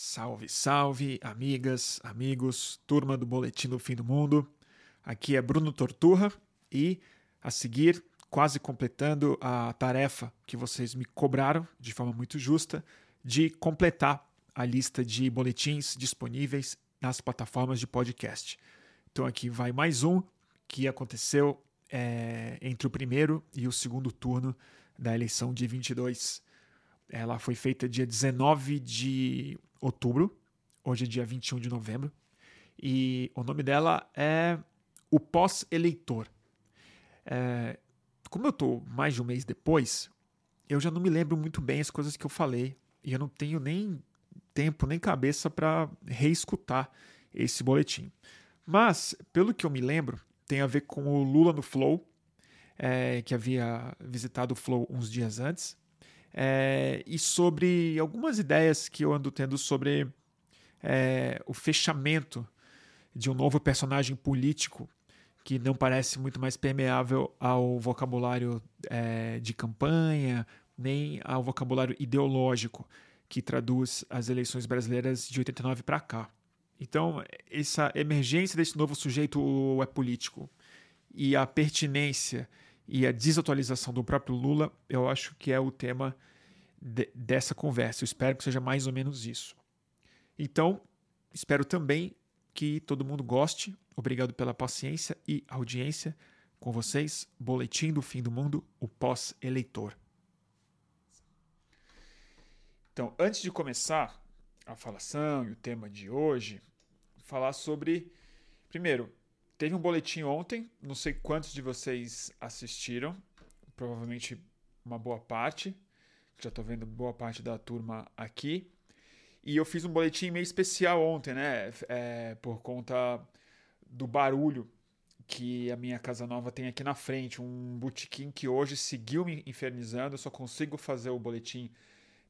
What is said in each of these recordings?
Salve, salve, amigas, amigos, turma do Boletim do Fim do Mundo. Aqui é Bruno Torturra e, a seguir, quase completando a tarefa que vocês me cobraram de forma muito justa de completar a lista de boletins disponíveis nas plataformas de podcast. Então, aqui vai mais um que aconteceu é, entre o primeiro e o segundo turno da eleição de 22. Ela foi feita dia 19 de outubro, hoje é dia 21 de novembro, e o nome dela é O Pós-Eleitor. É, como eu estou mais de um mês depois, eu já não me lembro muito bem as coisas que eu falei, e eu não tenho nem tempo nem cabeça para reescutar esse boletim. Mas, pelo que eu me lembro, tem a ver com o Lula no Flow, é, que havia visitado o Flow uns dias antes, é, e sobre algumas ideias que eu ando tendo sobre é, o fechamento de um novo personagem político que não parece muito mais permeável ao vocabulário é, de campanha, nem ao vocabulário ideológico que traduz as eleições brasileiras de 89 para cá. Então, essa emergência desse novo sujeito é político e a pertinência e a desatualização do próprio Lula, eu acho que é o tema de, dessa conversa. Eu espero que seja mais ou menos isso. Então, espero também que todo mundo goste. Obrigado pela paciência e audiência com vocês. Boletim do Fim do Mundo, o pós-eleitor. Então, antes de começar a falação e o tema de hoje, falar sobre. Primeiro, Teve um boletim ontem, não sei quantos de vocês assistiram, provavelmente uma boa parte, já estou vendo boa parte da turma aqui. E eu fiz um boletim meio especial ontem, né? É, por conta do barulho que a minha casa nova tem aqui na frente. Um botequim que hoje seguiu me infernizando. Eu só consigo fazer o boletim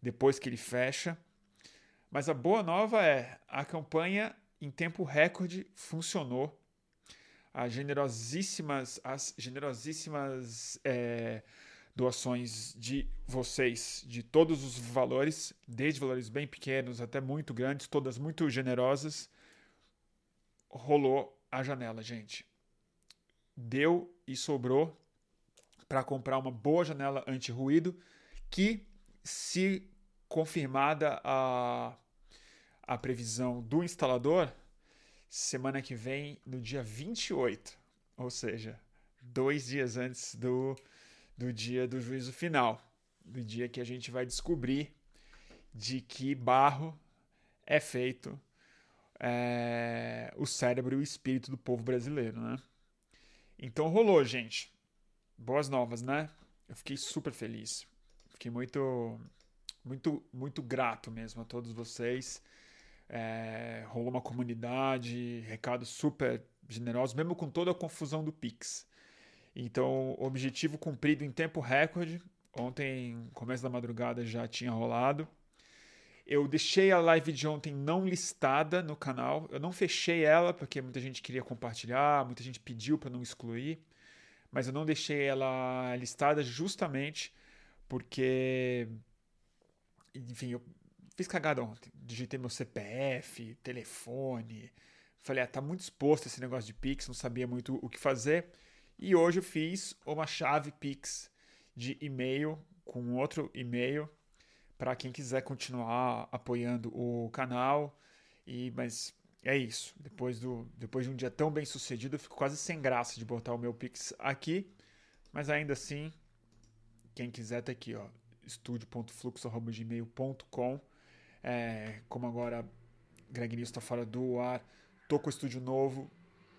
depois que ele fecha. Mas a boa nova é: a campanha em tempo recorde funcionou as generosíssimas, as generosíssimas é, doações de vocês, de todos os valores, desde valores bem pequenos até muito grandes, todas muito generosas, rolou a janela, gente. Deu e sobrou para comprar uma boa janela anti-ruído que, se confirmada a, a previsão do instalador, semana que vem, no dia 28, ou seja, dois dias antes do, do dia do juízo final, do dia que a gente vai descobrir de que barro é feito é, o cérebro e o espírito do povo brasileiro, né? Então rolou, gente. Boas novas, né? Eu fiquei super feliz. Fiquei muito, muito, muito grato mesmo a todos vocês. É, rolou uma comunidade, recados super generosos, mesmo com toda a confusão do Pix. Então, objetivo cumprido em tempo recorde. Ontem, começo da madrugada, já tinha rolado. Eu deixei a live de ontem não listada no canal. Eu não fechei ela porque muita gente queria compartilhar, muita gente pediu para não excluir. Mas eu não deixei ela listada justamente porque, enfim, eu Fiz cagada ontem. Digitei meu CPF, telefone. Falei, ah, tá muito exposto esse negócio de Pix, não sabia muito o que fazer. E hoje eu fiz uma chave Pix de e-mail com outro e-mail para quem quiser continuar apoiando o canal. E mas é isso. Depois do depois de um dia tão bem sucedido, eu fico quase sem graça de botar o meu Pix aqui, mas ainda assim, quem quiser tá aqui, ó, estúdio.fluxo@gmail.com é, como agora Greg News está fora do ar, tô com o estúdio novo,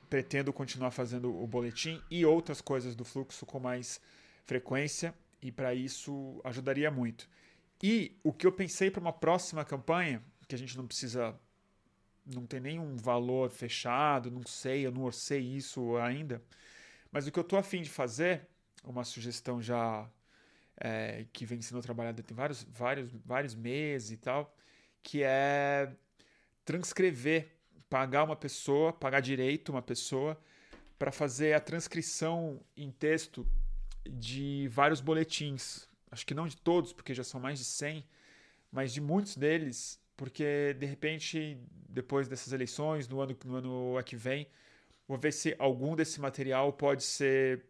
pretendo continuar fazendo o boletim e outras coisas do fluxo com mais frequência e para isso ajudaria muito. E o que eu pensei para uma próxima campanha, que a gente não precisa não tem nenhum valor fechado, não sei, eu não orcei isso ainda, mas o que eu estou afim de fazer, uma sugestão já é, que vem sendo trabalhada tem vários, vários, vários meses e tal, que é transcrever, pagar uma pessoa, pagar direito uma pessoa para fazer a transcrição em texto de vários boletins. Acho que não de todos, porque já são mais de 100, mas de muitos deles porque de repente, depois dessas eleições, no ano, no ano que vem, vou ver se algum desse material pode ser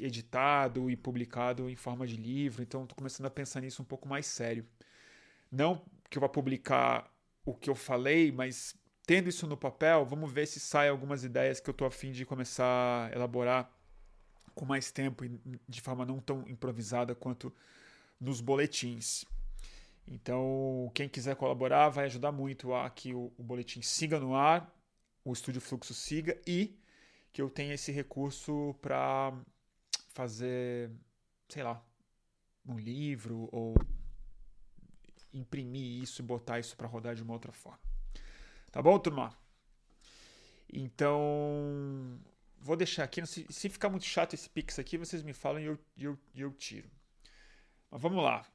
editado e publicado em forma de livro. Então, estou começando a pensar nisso um pouco mais sério. Não que eu vá publicar o que eu falei, mas tendo isso no papel, vamos ver se sai algumas ideias que eu estou afim de começar a elaborar com mais tempo e de forma não tão improvisada quanto nos boletins. Então, quem quiser colaborar vai ajudar muito a que o, o boletim siga no ar, o Estúdio Fluxo siga e que eu tenha esse recurso para fazer, sei lá, um livro ou imprimir isso e botar isso para rodar de uma outra forma. Tá bom, turma? Então, vou deixar aqui. Se, se ficar muito chato esse pix aqui, vocês me falam e eu, eu, eu tiro. Mas vamos lá.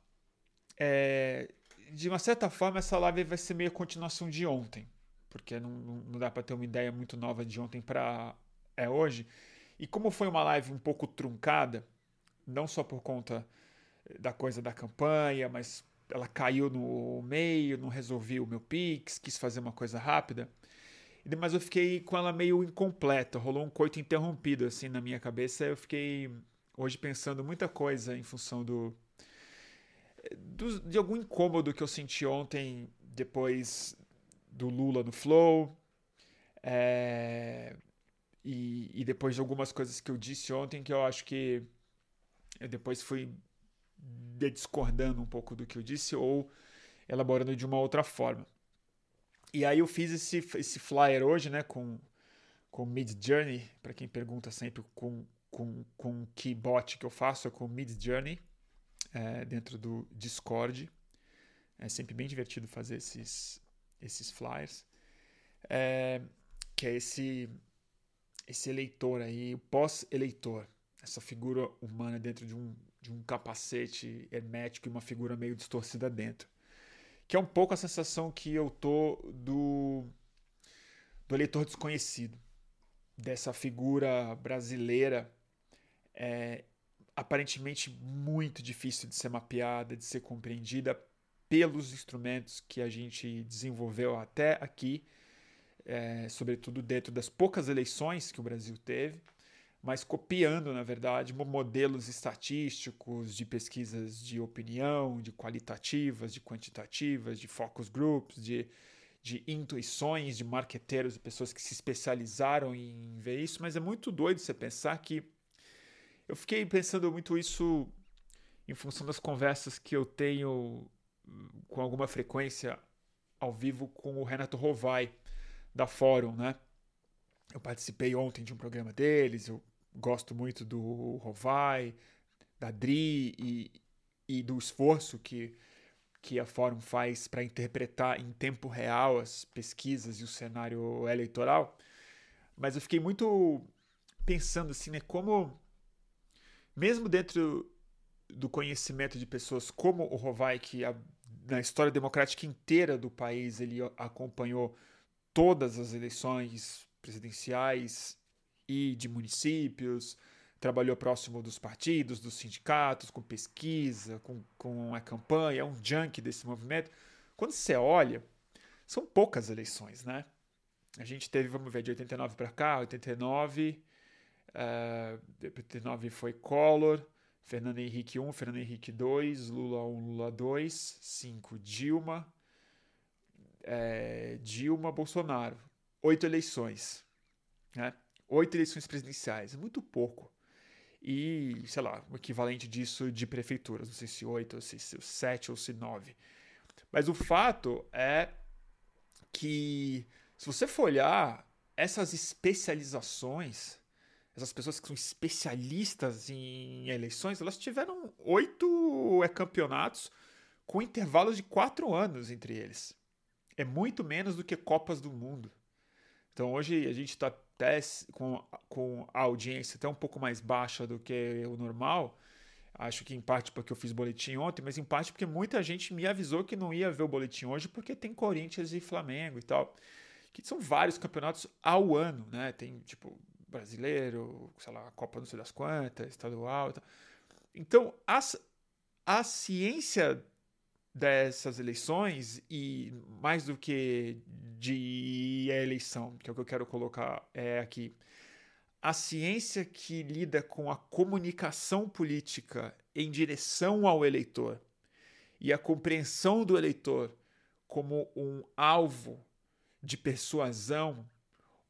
É, de uma certa forma, essa live vai ser meio a continuação de ontem, porque não, não dá para ter uma ideia muito nova de ontem para é hoje. E como foi uma live um pouco truncada, não só por conta da coisa da campanha, mas ela caiu no meio, não resolvi o meu Pix, quis fazer uma coisa rápida. Mas eu fiquei com ela meio incompleta, rolou um coito interrompido assim na minha cabeça. Eu fiquei hoje pensando muita coisa em função do, do de algum incômodo que eu senti ontem depois do Lula no Flow. É, e, e depois de algumas coisas que eu disse ontem que eu acho que eu depois fui discordando um pouco do que eu disse ou elaborando de uma outra forma. E aí eu fiz esse, esse flyer hoje, né, com, com Mid Journey, para quem pergunta sempre com, com, com que bot que eu faço, é com Mid Journey, é, dentro do Discord. É sempre bem divertido fazer esses, esses flyers. É, que é esse, esse eleitor aí, o pós-eleitor, essa figura humana dentro de um, de um capacete hermético e uma figura meio distorcida dentro. Que é um pouco a sensação que eu tô do, do eleitor desconhecido, dessa figura brasileira é, aparentemente muito difícil de ser mapeada, de ser compreendida pelos instrumentos que a gente desenvolveu até aqui, é, sobretudo dentro das poucas eleições que o Brasil teve mas copiando, na verdade, modelos estatísticos de pesquisas de opinião, de qualitativas, de quantitativas, de focus groups, de, de intuições de marqueteiros e pessoas que se especializaram em ver isso, mas é muito doido você pensar que eu fiquei pensando muito isso em função das conversas que eu tenho hum, com alguma frequência ao vivo com o Renato Rovai da Fórum, né? Eu participei ontem de um programa deles, eu gosto muito do Rovai, da Dri e, e do esforço que, que a Fórum faz para interpretar em tempo real as pesquisas e o cenário eleitoral. Mas eu fiquei muito pensando assim, né, como mesmo dentro do conhecimento de pessoas como o Rovai, que a, na história democrática inteira do país ele acompanhou todas as eleições presidenciais e de municípios, trabalhou próximo dos partidos, dos sindicatos, com pesquisa, com, com a campanha, é um junkie desse movimento. Quando você olha, são poucas eleições, né? A gente teve, vamos ver, de 89 para cá, 89, uh, 89 foi Collor, Fernando Henrique 1, Fernando Henrique 2, Lula 1, Lula 2, 5, Dilma, é, Dilma, Bolsonaro. Oito eleições, né? Oito eleições presidenciais, é muito pouco. E, sei lá, o equivalente disso de prefeituras, não sei se oito, ou se sete ou se nove. Mas o fato é que, se você for olhar essas especializações, essas pessoas que são especialistas em eleições, elas tiveram oito campeonatos com intervalos de quatro anos entre eles. É muito menos do que Copas do Mundo. Então hoje a gente está até com, com a audiência até um pouco mais baixa do que o normal. Acho que em parte porque eu fiz boletim ontem, mas em parte porque muita gente me avisou que não ia ver o boletim hoje porque tem Corinthians e Flamengo e tal. Que são vários campeonatos ao ano, né? Tem tipo brasileiro, sei lá, Copa não sei das quantas, estadual e tal. Então, a, a ciência dessas eleições e mais do que de eleição, que é o que eu quero colocar é aqui, a ciência que lida com a comunicação política em direção ao eleitor e a compreensão do eleitor como um alvo de persuasão,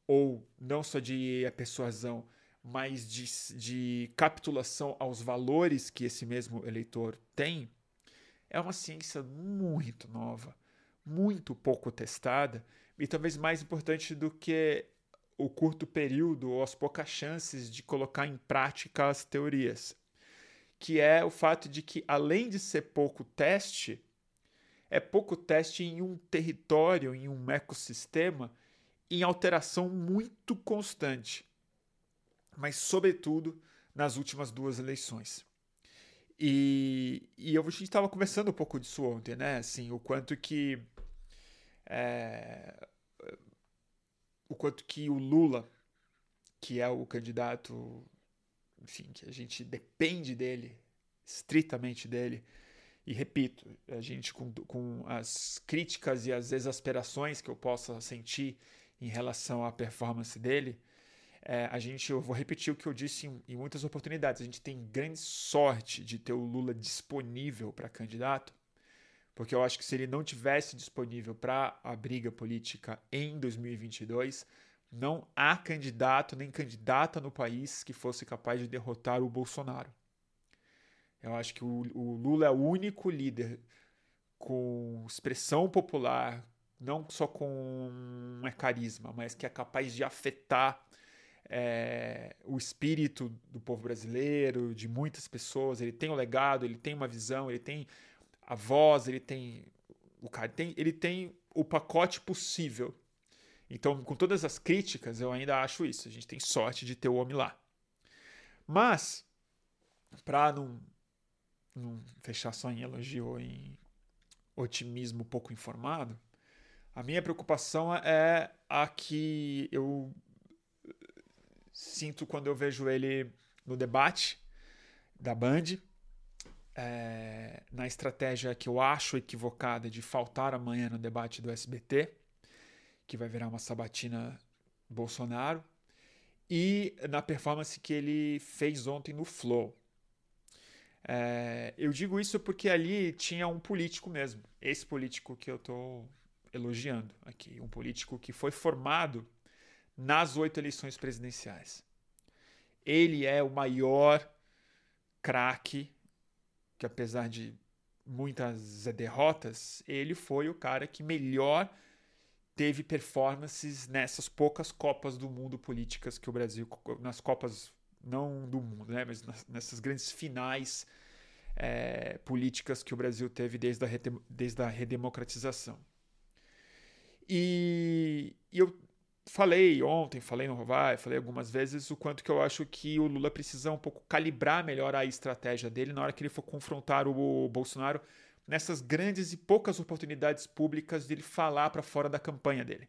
ou não só de persuasão, mas de, de capitulação aos valores que esse mesmo eleitor tem, é uma ciência muito nova, muito pouco testada e talvez mais importante do que o curto período ou as poucas chances de colocar em prática as teorias, que é o fato de que além de ser pouco teste, é pouco teste em um território, em um ecossistema em alteração muito constante mas sobretudo nas últimas duas eleições. E, e eu, a gente estava conversando um pouco disso ontem, né? Assim, o quanto que é, o quanto que o Lula, que é o candidato, enfim, que a gente depende dele, estritamente dele, e repito, a gente com, com as críticas e as exasperações que eu possa sentir em relação à performance dele, é, a gente, eu vou repetir o que eu disse em, em muitas oportunidades, a gente tem grande sorte de ter o Lula disponível para candidato, porque eu acho que se ele não tivesse disponível para a briga política em 2022, não há candidato nem candidata no país que fosse capaz de derrotar o Bolsonaro. Eu acho que o, o Lula é o único líder com expressão popular, não só com é carisma, mas que é capaz de afetar é, o espírito do povo brasileiro, de muitas pessoas. Ele tem o um legado, ele tem uma visão, ele tem a voz, ele tem o cara, tem, ele tem o pacote possível. Então, com todas as críticas, eu ainda acho isso. A gente tem sorte de ter o homem lá. Mas, para não, não fechar só em elogio ou em otimismo pouco informado, a minha preocupação é a que eu sinto quando eu vejo ele no debate da Band, é, na estratégia que eu acho equivocada de faltar amanhã no debate do SBT, que vai virar uma sabatina Bolsonaro, e na performance que ele fez ontem no Flow. É, eu digo isso porque ali tinha um político mesmo, esse político que eu estou elogiando aqui, um político que foi formado nas oito eleições presidenciais. Ele é o maior craque, que apesar de muitas derrotas, ele foi o cara que melhor teve performances nessas poucas Copas do Mundo políticas que o Brasil, nas Copas não do mundo, né, mas nessas grandes finais é, políticas que o Brasil teve desde a, desde a redemocratização. E, e eu falei ontem, falei no Rovai, falei algumas vezes o quanto que eu acho que o Lula precisa um pouco calibrar melhor a estratégia dele na hora que ele for confrontar o Bolsonaro nessas grandes e poucas oportunidades públicas de ele falar para fora da campanha dele.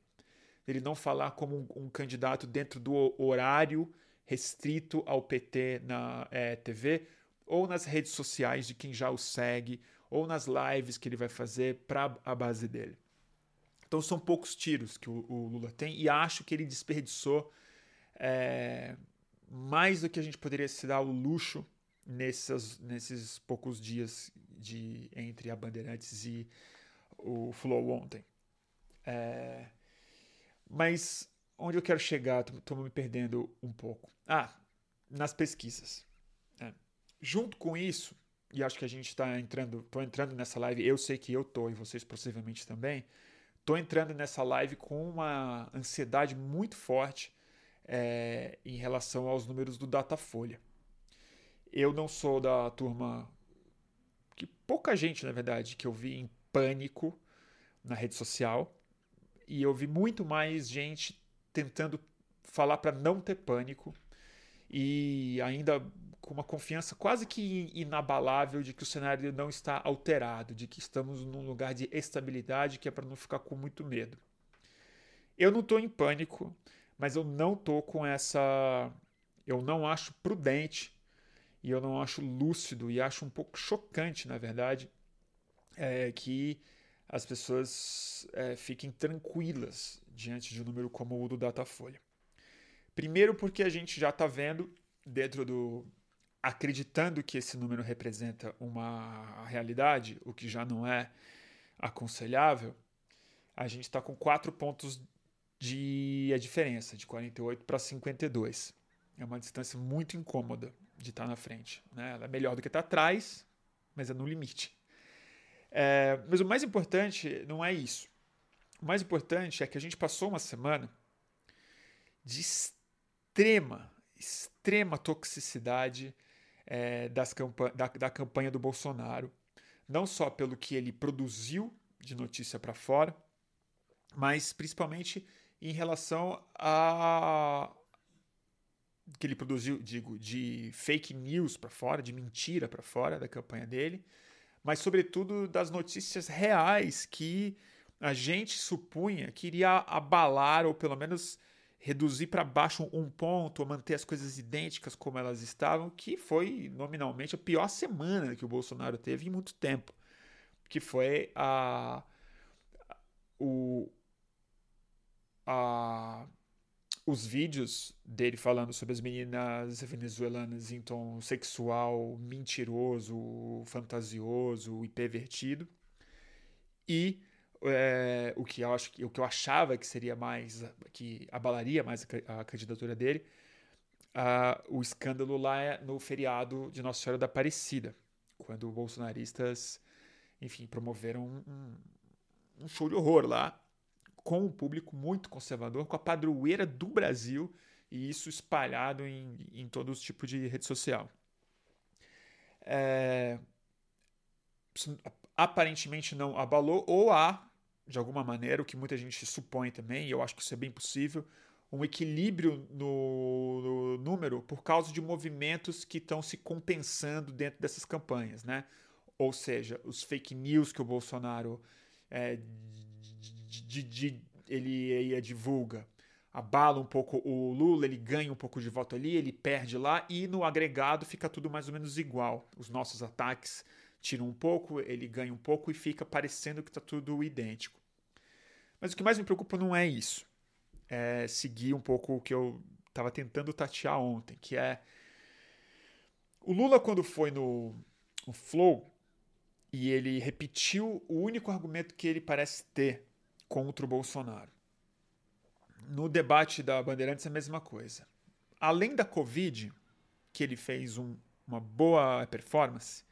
Ele não falar como um, um, candidato dentro do horário restrito ao PT na é, TV ou nas redes sociais de quem já o segue ou nas lives que ele vai fazer para a base dele. Então são poucos tiros que o, o Lula tem e acho que ele desperdiçou é, mais do que a gente poderia se dar o luxo nesses, nesses poucos dias de entre a Bandeirantes e o Flow ontem. É, mas onde eu quero chegar, estou me perdendo um pouco. Ah, nas pesquisas. É. Junto com isso, e acho que a gente está entrando, estou entrando nessa live, eu sei que eu estou e vocês possivelmente também, Estou entrando nessa live com uma ansiedade muito forte é, em relação aos números do Datafolha. Eu não sou da turma que pouca gente, na verdade, que eu vi em pânico na rede social e eu vi muito mais gente tentando falar para não ter pânico e ainda com uma confiança quase que inabalável de que o cenário não está alterado, de que estamos num lugar de estabilidade que é para não ficar com muito medo. Eu não estou em pânico, mas eu não estou com essa. Eu não acho prudente e eu não acho lúcido e acho um pouco chocante, na verdade, é, que as pessoas é, fiquem tranquilas diante de um número como o do Datafolha. Primeiro, porque a gente já está vendo dentro do. Acreditando que esse número representa uma realidade, o que já não é aconselhável, a gente está com quatro pontos de a diferença, de 48 para 52. É uma distância muito incômoda de estar tá na frente. Né? Ela é melhor do que estar tá atrás, mas é no limite. É, mas o mais importante não é isso. O mais importante é que a gente passou uma semana de extrema, extrema toxicidade é, das da, da campanha do Bolsonaro. Não só pelo que ele produziu de notícia para fora, mas principalmente em relação a que ele produziu, digo, de fake news para fora, de mentira para fora da campanha dele, mas sobretudo das notícias reais que a gente supunha que iria abalar ou pelo menos reduzir para baixo um ponto ou manter as coisas idênticas como elas estavam, que foi nominalmente a pior semana que o Bolsonaro teve em muito tempo, que foi a o a os vídeos dele falando sobre as meninas venezuelanas em tom sexual, mentiroso, fantasioso e pervertido. E é, o, que eu acho, o que eu achava que seria mais. que abalaria mais a, a candidatura dele, o escândalo lá é no feriado de Nossa Senhora da Aparecida, quando bolsonaristas, enfim, promoveram um, um show de horror lá com um público muito conservador, com a padroeira do Brasil e isso espalhado em, em todo tipo de rede social. É, aparentemente não abalou, ou há, de alguma maneira, o que muita gente supõe também, e eu acho que isso é bem possível, um equilíbrio no, no número por causa de movimentos que estão se compensando dentro dessas campanhas, né? Ou seja, os fake news que o Bolsonaro é, ele divulga abala um pouco o Lula, ele ganha um pouco de voto ali, ele perde lá e no agregado fica tudo mais ou menos igual. Os nossos ataques tiram um pouco, ele ganha um pouco e fica parecendo que está tudo idêntico. Mas o que mais me preocupa não é isso. É seguir um pouco o que eu estava tentando tatear ontem, que é o Lula quando foi no, no Flow e ele repetiu o único argumento que ele parece ter contra o Bolsonaro. No debate da Bandeirantes é a mesma coisa. Além da Covid, que ele fez um, uma boa performance,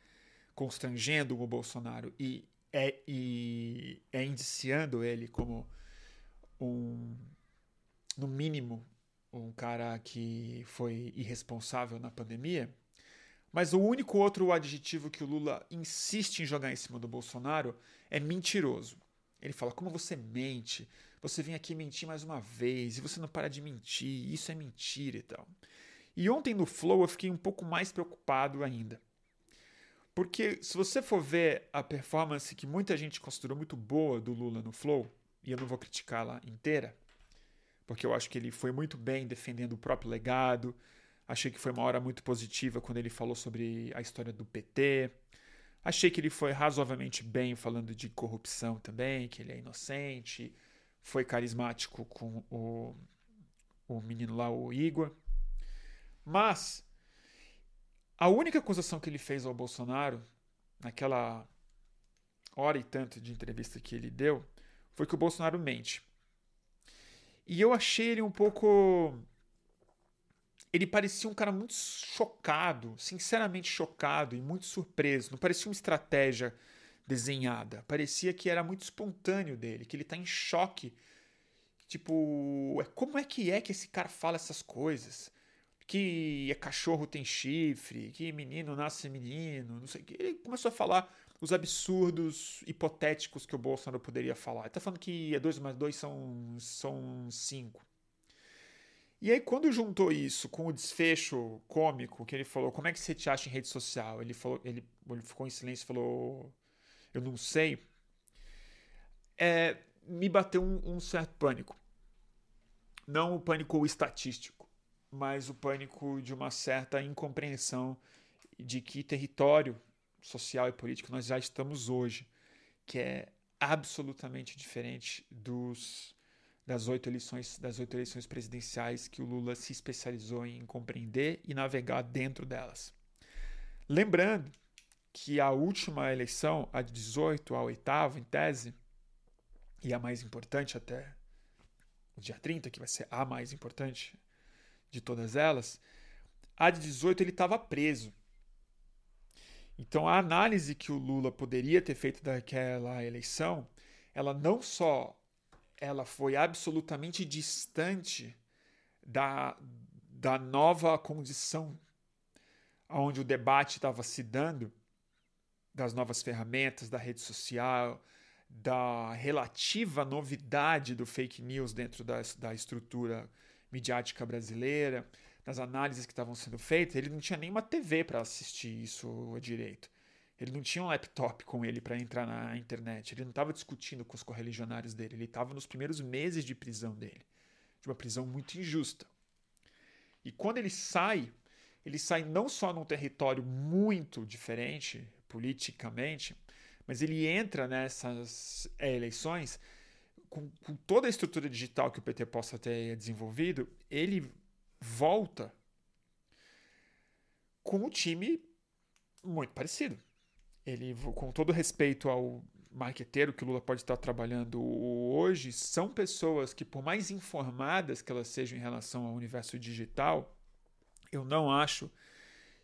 constrangendo o Bolsonaro e é, e é indiciando ele como um, no mínimo, um cara que foi irresponsável na pandemia. Mas o único outro adjetivo que o Lula insiste em jogar em cima do Bolsonaro é mentiroso. Ele fala: como você mente, você vem aqui mentir mais uma vez e você não para de mentir, isso é mentira e tal. E ontem no Flow eu fiquei um pouco mais preocupado ainda. Porque se você for ver a performance que muita gente considerou muito boa do Lula no Flow, e eu não vou criticá-la inteira, porque eu acho que ele foi muito bem defendendo o próprio legado. Achei que foi uma hora muito positiva quando ele falou sobre a história do PT, Achei que ele foi razoavelmente bem falando de corrupção também, que ele é inocente, foi carismático com o, o menino lá, o Igor. Mas a única acusação que ele fez ao Bolsonaro, naquela hora e tanto de entrevista que ele deu, foi que o Bolsonaro mente. E eu achei ele um pouco ele parecia um cara muito chocado, sinceramente chocado e muito surpreso. Não parecia uma estratégia desenhada. Parecia que era muito espontâneo dele, que ele tá em choque. Tipo, é, como é que é que esse cara fala essas coisas? Que é cachorro tem chifre, que menino nasce menino, não sei o que. Ele começou a falar os absurdos hipotéticos que o Bolsonaro poderia falar. Ele tá falando que 2 mais 2 são, são 5. E aí, quando juntou isso com o desfecho cômico, que ele falou, como é que você te acha em rede social? Ele, falou, ele, ele ficou em silêncio e falou, eu não sei. É, me bateu um, um certo pânico. Não o pânico estatístico, mas o pânico de uma certa incompreensão de que território social e político nós já estamos hoje. que é absolutamente diferente dos das oito eleições das oito eleições presidenciais que o Lula se especializou em compreender e navegar dentro delas. Lembrando que a última eleição, a de 18, a oitava, em tese, e a mais importante até o dia 30, que vai ser a mais importante de todas elas, a de 18 ele estava preso. Então a análise que o Lula poderia ter feito daquela eleição, ela não só ela foi absolutamente distante da, da nova condição onde o debate estava se dando, das novas ferramentas, da rede social, da relativa novidade do fake news dentro da, da estrutura midiática brasileira, das análises que estavam sendo feitas, ele não tinha nenhuma TV para assistir isso direito. Ele não tinha um laptop com ele para entrar na internet. Ele não estava discutindo com os correligionários dele. Ele estava nos primeiros meses de prisão dele. De uma prisão muito injusta. E quando ele sai, ele sai não só num território muito diferente politicamente, mas ele entra nessas é, eleições com, com toda a estrutura digital que o PT possa ter desenvolvido, ele volta com um time muito parecido ele, com todo respeito ao marqueteiro que o Lula pode estar trabalhando hoje, são pessoas que, por mais informadas que elas sejam em relação ao universo digital, eu não acho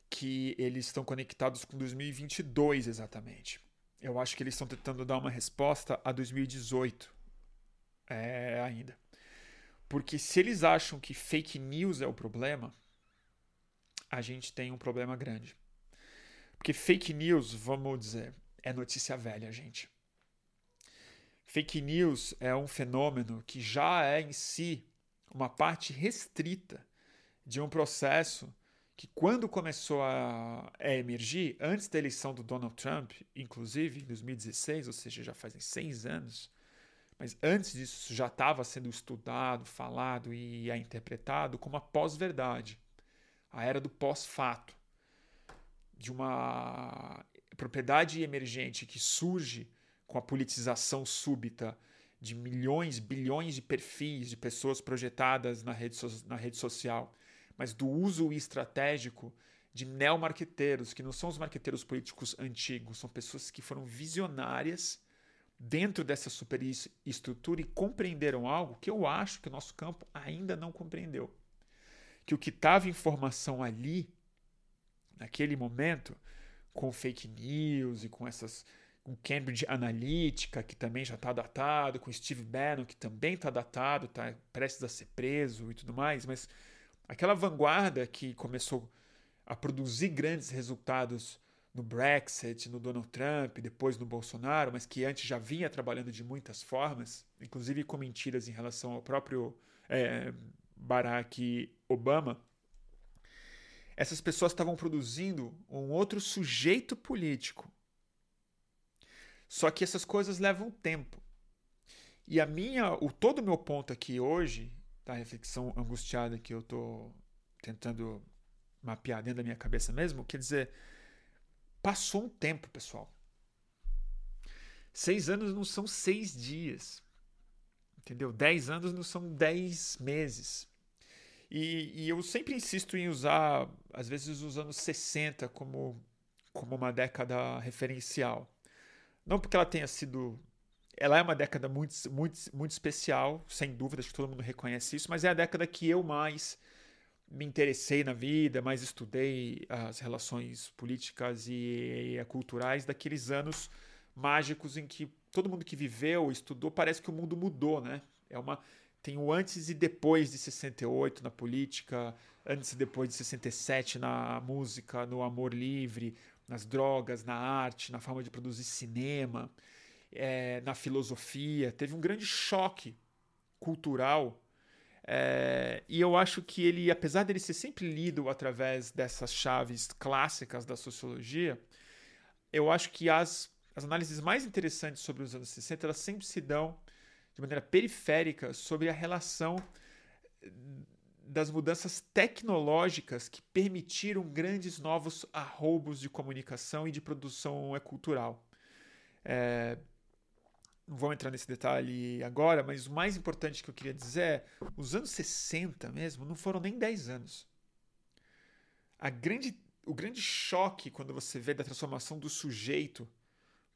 que eles estão conectados com 2022 exatamente. Eu acho que eles estão tentando dar uma resposta a 2018 é, ainda. Porque se eles acham que fake news é o problema, a gente tem um problema grande. Porque fake news, vamos dizer, é notícia velha, gente. Fake news é um fenômeno que já é em si uma parte restrita de um processo que, quando começou a, a emergir, antes da eleição do Donald Trump, inclusive em 2016, ou seja, já fazem seis anos, mas antes disso já estava sendo estudado, falado e interpretado como a pós-verdade, a era do pós-fato de uma propriedade emergente que surge com a politização súbita de milhões, bilhões de perfis de pessoas projetadas na rede, so na rede social, mas do uso estratégico de neomarqueteiros, que não são os marqueteiros políticos antigos, são pessoas que foram visionárias dentro dessa superestrutura e compreenderam algo que eu acho que o nosso campo ainda não compreendeu. Que o que estava informação ali naquele momento, com fake news e com essas com Cambridge Analytica, que também já está datado, com Steve Bannon, que também está datado, está prestes a ser preso e tudo mais, mas aquela vanguarda que começou a produzir grandes resultados no Brexit, no Donald Trump, depois no Bolsonaro, mas que antes já vinha trabalhando de muitas formas, inclusive com mentiras em relação ao próprio é, Barack Obama, essas pessoas estavam produzindo um outro sujeito político. Só que essas coisas levam tempo. E a minha, o todo o meu ponto aqui hoje, da reflexão angustiada que eu estou tentando mapear dentro da minha cabeça mesmo, quer dizer, passou um tempo, pessoal. Seis anos não são seis dias. Entendeu? Dez anos não são dez meses. E, e, eu sempre insisto em usar, às vezes, os anos 60 como, como uma década referencial. Não porque ela tenha sido. Ela é uma década muito, muito, muito especial, sem dúvida, acho que todo mundo reconhece isso, mas é a década que eu mais me interessei na vida, mais estudei as relações políticas e, e culturais daqueles anos mágicos em que todo mundo que viveu, estudou, parece que o mundo mudou, né? É uma, tem o antes e depois de 68 na política, antes e depois de 67 na música, no amor livre, nas drogas, na arte, na forma de produzir cinema, é, na filosofia. Teve um grande choque cultural. É, e eu acho que ele, apesar dele ser sempre lido através dessas chaves clássicas da sociologia, eu acho que as, as análises mais interessantes sobre os anos 60 elas sempre se dão de maneira periférica sobre a relação das mudanças tecnológicas que permitiram grandes novos arroubos de comunicação e de produção cultural. É, não vou entrar nesse detalhe agora, mas o mais importante que eu queria dizer é: os anos 60 mesmo não foram nem 10 anos. A grande, o grande choque quando você vê da transformação do sujeito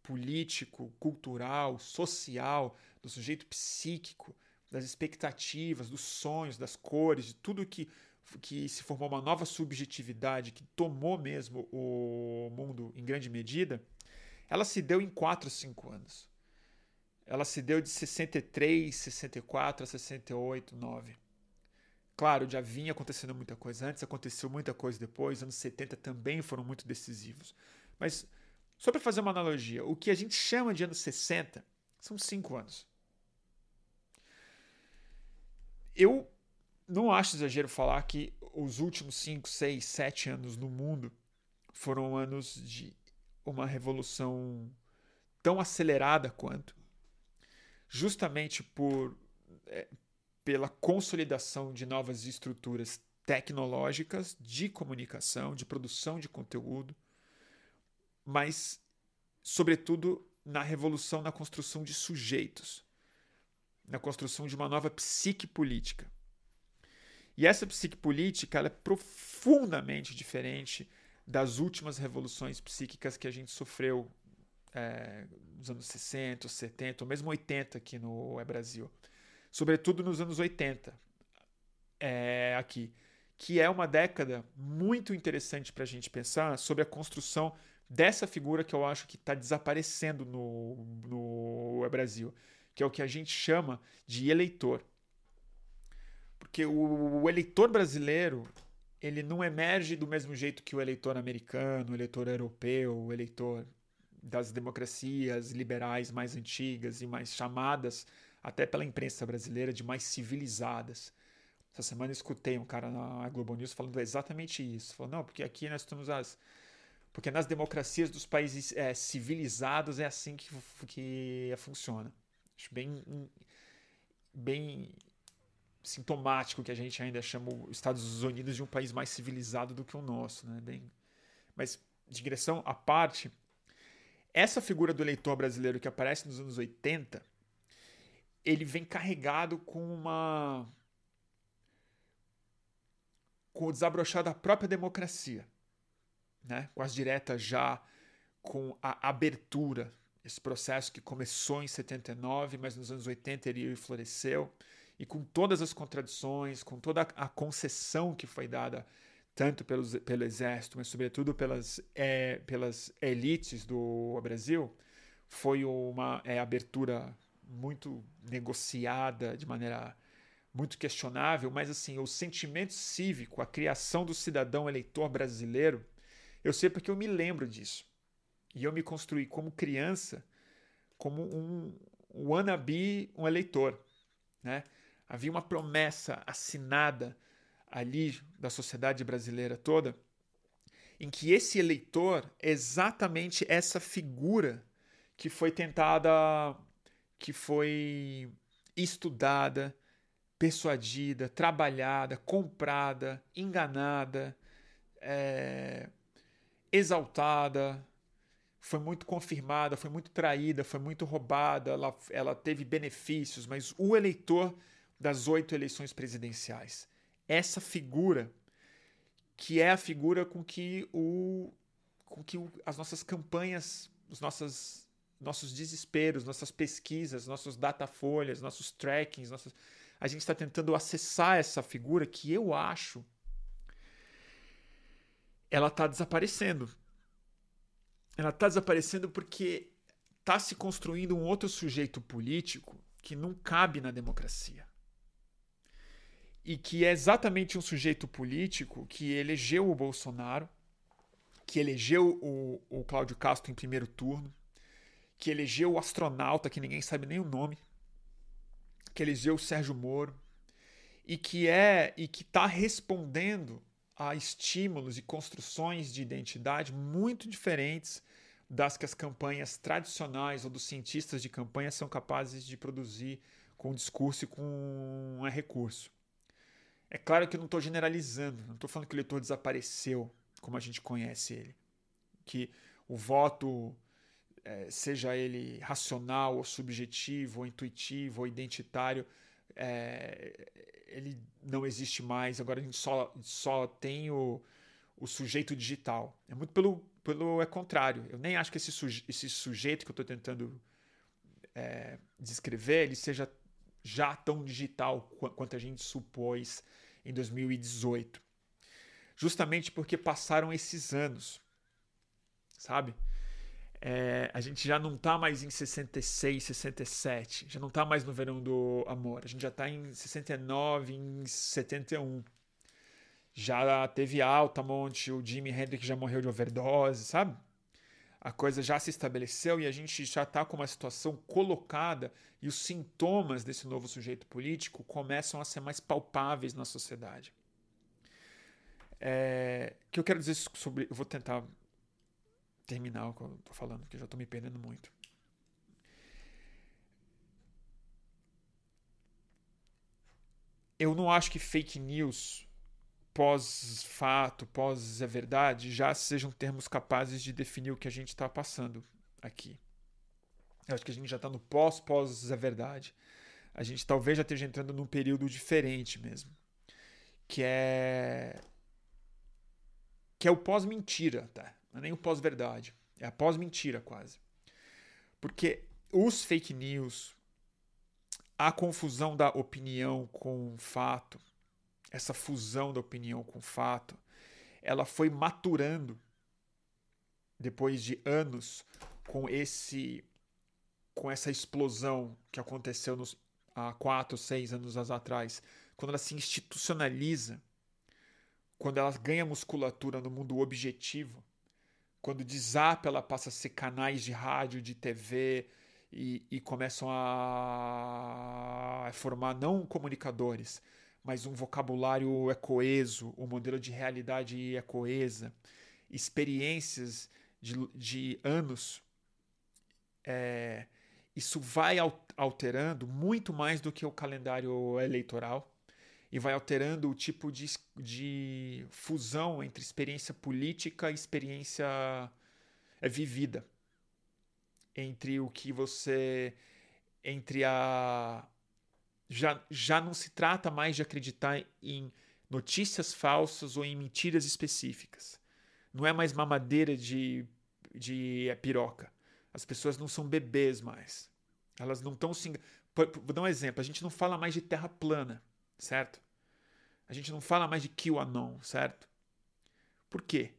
político, cultural, social, do sujeito psíquico, das expectativas, dos sonhos, das cores, de tudo que, que se formou uma nova subjetividade que tomou mesmo o mundo em grande medida, ela se deu em 4, 5 anos. Ela se deu de 63, 64 a 68, 9. Claro, já vinha acontecendo muita coisa antes, aconteceu muita coisa depois, anos 70 também foram muito decisivos. Mas, só para fazer uma analogia, o que a gente chama de anos 60 são 5 anos. Eu não acho exagero falar que os últimos 5, 6, 7 anos no mundo foram anos de uma revolução tão acelerada quanto, justamente por é, pela consolidação de novas estruturas tecnológicas de comunicação, de produção de conteúdo, mas sobretudo na revolução na construção de sujeitos, na construção de uma nova psique política. E essa psique política é profundamente diferente das últimas revoluções psíquicas que a gente sofreu é, nos anos 60, 70, ou mesmo 80 aqui no é Brasil. Sobretudo nos anos 80, é, aqui. Que é uma década muito interessante para a gente pensar sobre a construção dessa figura que eu acho que está desaparecendo no, no é Brasil, que é o que a gente chama de eleitor. Porque o, o eleitor brasileiro ele não emerge do mesmo jeito que o eleitor americano, o eleitor europeu, o eleitor das democracias liberais mais antigas e mais chamadas, até pela imprensa brasileira, de mais civilizadas. Essa semana eu escutei um cara na Globo News falando exatamente isso. Falou, não, porque aqui nós temos as. Porque nas democracias dos países é, civilizados é assim que, que funciona. Acho bem, bem sintomático que a gente ainda chama os Estados Unidos de um país mais civilizado do que o nosso, né? Bem, mas digressão à parte, essa figura do eleitor brasileiro que aparece nos anos 80, ele vem carregado com uma com o desabrochar da própria democracia, né? Com as diretas já com a abertura, esse processo que começou em 79, mas nos anos 80 ele floresceu e com todas as contradições, com toda a concessão que foi dada tanto pelos, pelo exército, mas sobretudo pelas, é, pelas elites do Brasil, foi uma é, abertura muito negociada de maneira muito questionável, mas assim, o sentimento cívico, a criação do cidadão eleitor brasileiro, eu sei porque eu me lembro disso. E eu me construí como criança como um, wannabe, um eleitor, né? Havia uma promessa assinada ali da sociedade brasileira toda, em que esse eleitor é exatamente essa figura que foi tentada, que foi estudada, persuadida, trabalhada, comprada, enganada, é, exaltada, foi muito confirmada, foi muito traída, foi muito roubada, ela, ela teve benefícios, mas o eleitor das oito eleições presidenciais. Essa figura, que é a figura com que, o, com que o, as nossas campanhas, os nossas, nossos desesperos, nossas pesquisas, nossos datafolhas, nossos trackings, a gente está tentando acessar essa figura que eu acho ela está desaparecendo. Ela está desaparecendo porque está se construindo um outro sujeito político que não cabe na democracia e que é exatamente um sujeito político que elegeu o Bolsonaro, que elegeu o, o Cláudio Castro em primeiro turno, que elegeu o astronauta, que ninguém sabe nem o nome, que elegeu o Sérgio Moro, e que é e que está respondendo a estímulos e construções de identidade muito diferentes das que as campanhas tradicionais ou dos cientistas de campanha são capazes de produzir com discurso e com recurso. É claro que eu não estou generalizando, não estou falando que o eleitor desapareceu como a gente conhece ele. Que o voto é, seja ele racional ou subjetivo, ou intuitivo, ou identitário, é, ele não existe mais. Agora a gente só, só tem o, o sujeito digital. É muito pelo, pelo é contrário. Eu nem acho que esse, suje, esse sujeito que eu estou tentando é, descrever ele seja já tão digital quanto a gente supôs em 2018. Justamente porque passaram esses anos, sabe? É, a gente já não está mais em 66, 67, já não está mais no verão do amor, a gente já está em 69, em 71. Já teve Altamont, o Jimi Hendrix já morreu de overdose, sabe? A coisa já se estabeleceu e a gente já está com uma situação colocada e os sintomas desse novo sujeito político começam a ser mais palpáveis na sociedade. É, que eu quero dizer sobre. Eu vou tentar terminar o que eu estou falando, porque eu já estou me perdendo muito. Eu não acho que fake news pós-fato, pós-verdade, já sejam termos capazes de definir o que a gente está passando aqui. Eu acho que a gente já está no pós-pós-verdade. A gente talvez já esteja entrando num período diferente mesmo. Que é. Que é o pós-mentira, tá? Não é nem o pós-verdade. É a pós-mentira, quase. Porque os fake news, a confusão da opinião com fato, essa fusão da opinião com o fato, ela foi maturando depois de anos com esse com essa explosão que aconteceu nos, há quatro, seis anos atrás, quando ela se institucionaliza, quando ela ganha musculatura no mundo objetivo, quando desapa, ela passa a ser canais de rádio, de TV e, e começam a formar não comunicadores, mas um vocabulário é coeso, um modelo de realidade é coesa, experiências de, de anos. É, isso vai alterando muito mais do que o calendário eleitoral e vai alterando o tipo de, de fusão entre experiência política e experiência é, vivida. Entre o que você. Entre a. Já, já não se trata mais de acreditar em notícias falsas ou em mentiras específicas. Não é mais mamadeira de, de piroca. As pessoas não são bebês mais. Elas não estão se. Vou dar um exemplo: a gente não fala mais de terra plana certo? A gente não fala mais de QAnon, certo? Por quê?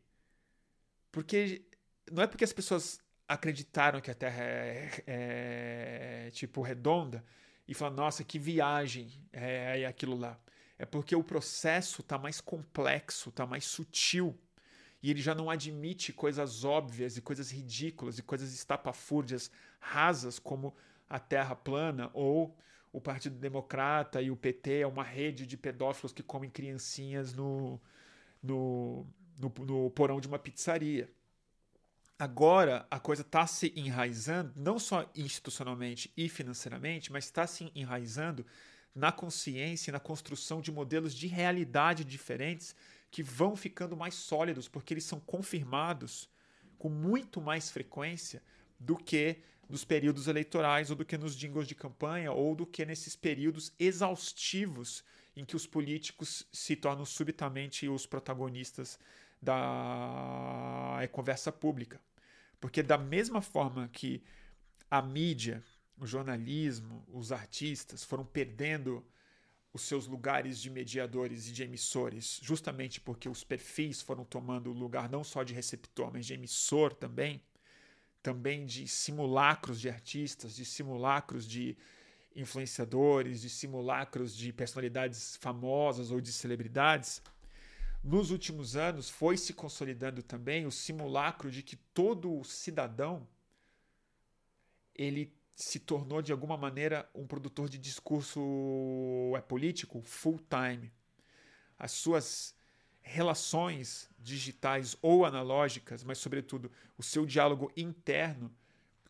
Porque não é porque as pessoas acreditaram que a Terra é, é, é tipo redonda e falam, nossa, que viagem é, é aquilo lá. É porque o processo está mais complexo, está mais sutil. E ele já não admite coisas óbvias e coisas ridículas e coisas estapafúrdias rasas como a Terra plana ou o Partido Democrata e o PT é uma rede de pedófilos que comem criancinhas no, no, no, no porão de uma pizzaria. Agora a coisa está se enraizando, não só institucionalmente e financeiramente, mas está se enraizando na consciência e na construção de modelos de realidade diferentes que vão ficando mais sólidos, porque eles são confirmados com muito mais frequência do que nos períodos eleitorais, ou do que nos jingles de campanha, ou do que nesses períodos exaustivos em que os políticos se tornam subitamente os protagonistas da conversa pública. Porque, da mesma forma que a mídia, o jornalismo, os artistas foram perdendo os seus lugares de mediadores e de emissores, justamente porque os perfis foram tomando o lugar não só de receptor, mas de emissor também também de simulacros de artistas, de simulacros de influenciadores, de simulacros de personalidades famosas ou de celebridades, nos últimos anos foi se consolidando também o simulacro de que todo cidadão ele se tornou de alguma maneira um produtor de discurso é político full time. As suas relações digitais ou analógicas, mas sobretudo o seu diálogo interno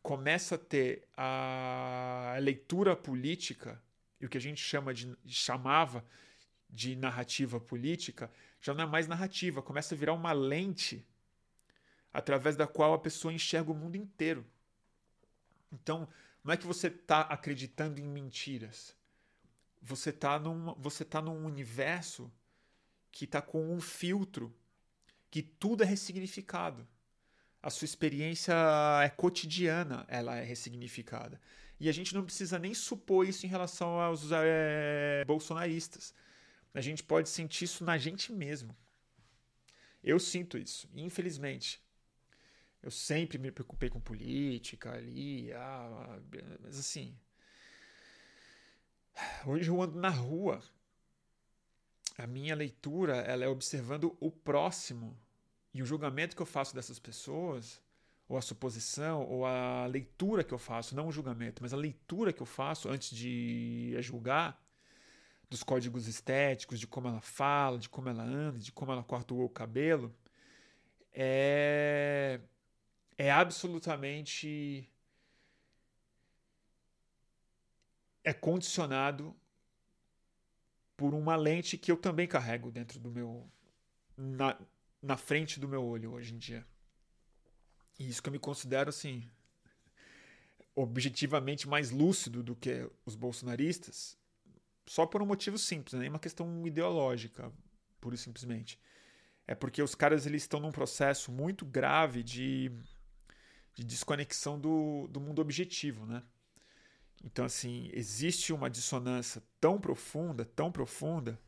começa a ter a leitura política e o que a gente chama de chamava de narrativa política já não é mais narrativa, começa a virar uma lente através da qual a pessoa enxerga o mundo inteiro. Então, não é que você está acreditando em mentiras. Você está num, você tá num universo que está com um filtro que tudo é ressignificado. A sua experiência é cotidiana, ela é ressignificada. E a gente não precisa nem supor isso em relação aos é, bolsonaristas. A gente pode sentir isso na gente mesmo. Eu sinto isso, infelizmente. Eu sempre me preocupei com política ali, ah, mas assim. Hoje eu ando na rua. A minha leitura ela é observando o próximo e o julgamento que eu faço dessas pessoas, ou a suposição, ou a leitura que eu faço, não o julgamento, mas a leitura que eu faço antes de julgar dos códigos estéticos, de como ela fala, de como ela anda, de como ela corta o cabelo, é é absolutamente é condicionado por uma lente que eu também carrego dentro do meu na, na frente do meu olho hoje em dia. E isso que eu me considero assim objetivamente mais lúcido do que os bolsonaristas, só por um motivo simples, nem né? uma questão ideológica, pura e simplesmente. É porque os caras eles estão num processo muito grave de de desconexão do, do mundo objetivo, né? Então, assim, existe uma dissonância tão profunda, tão profunda,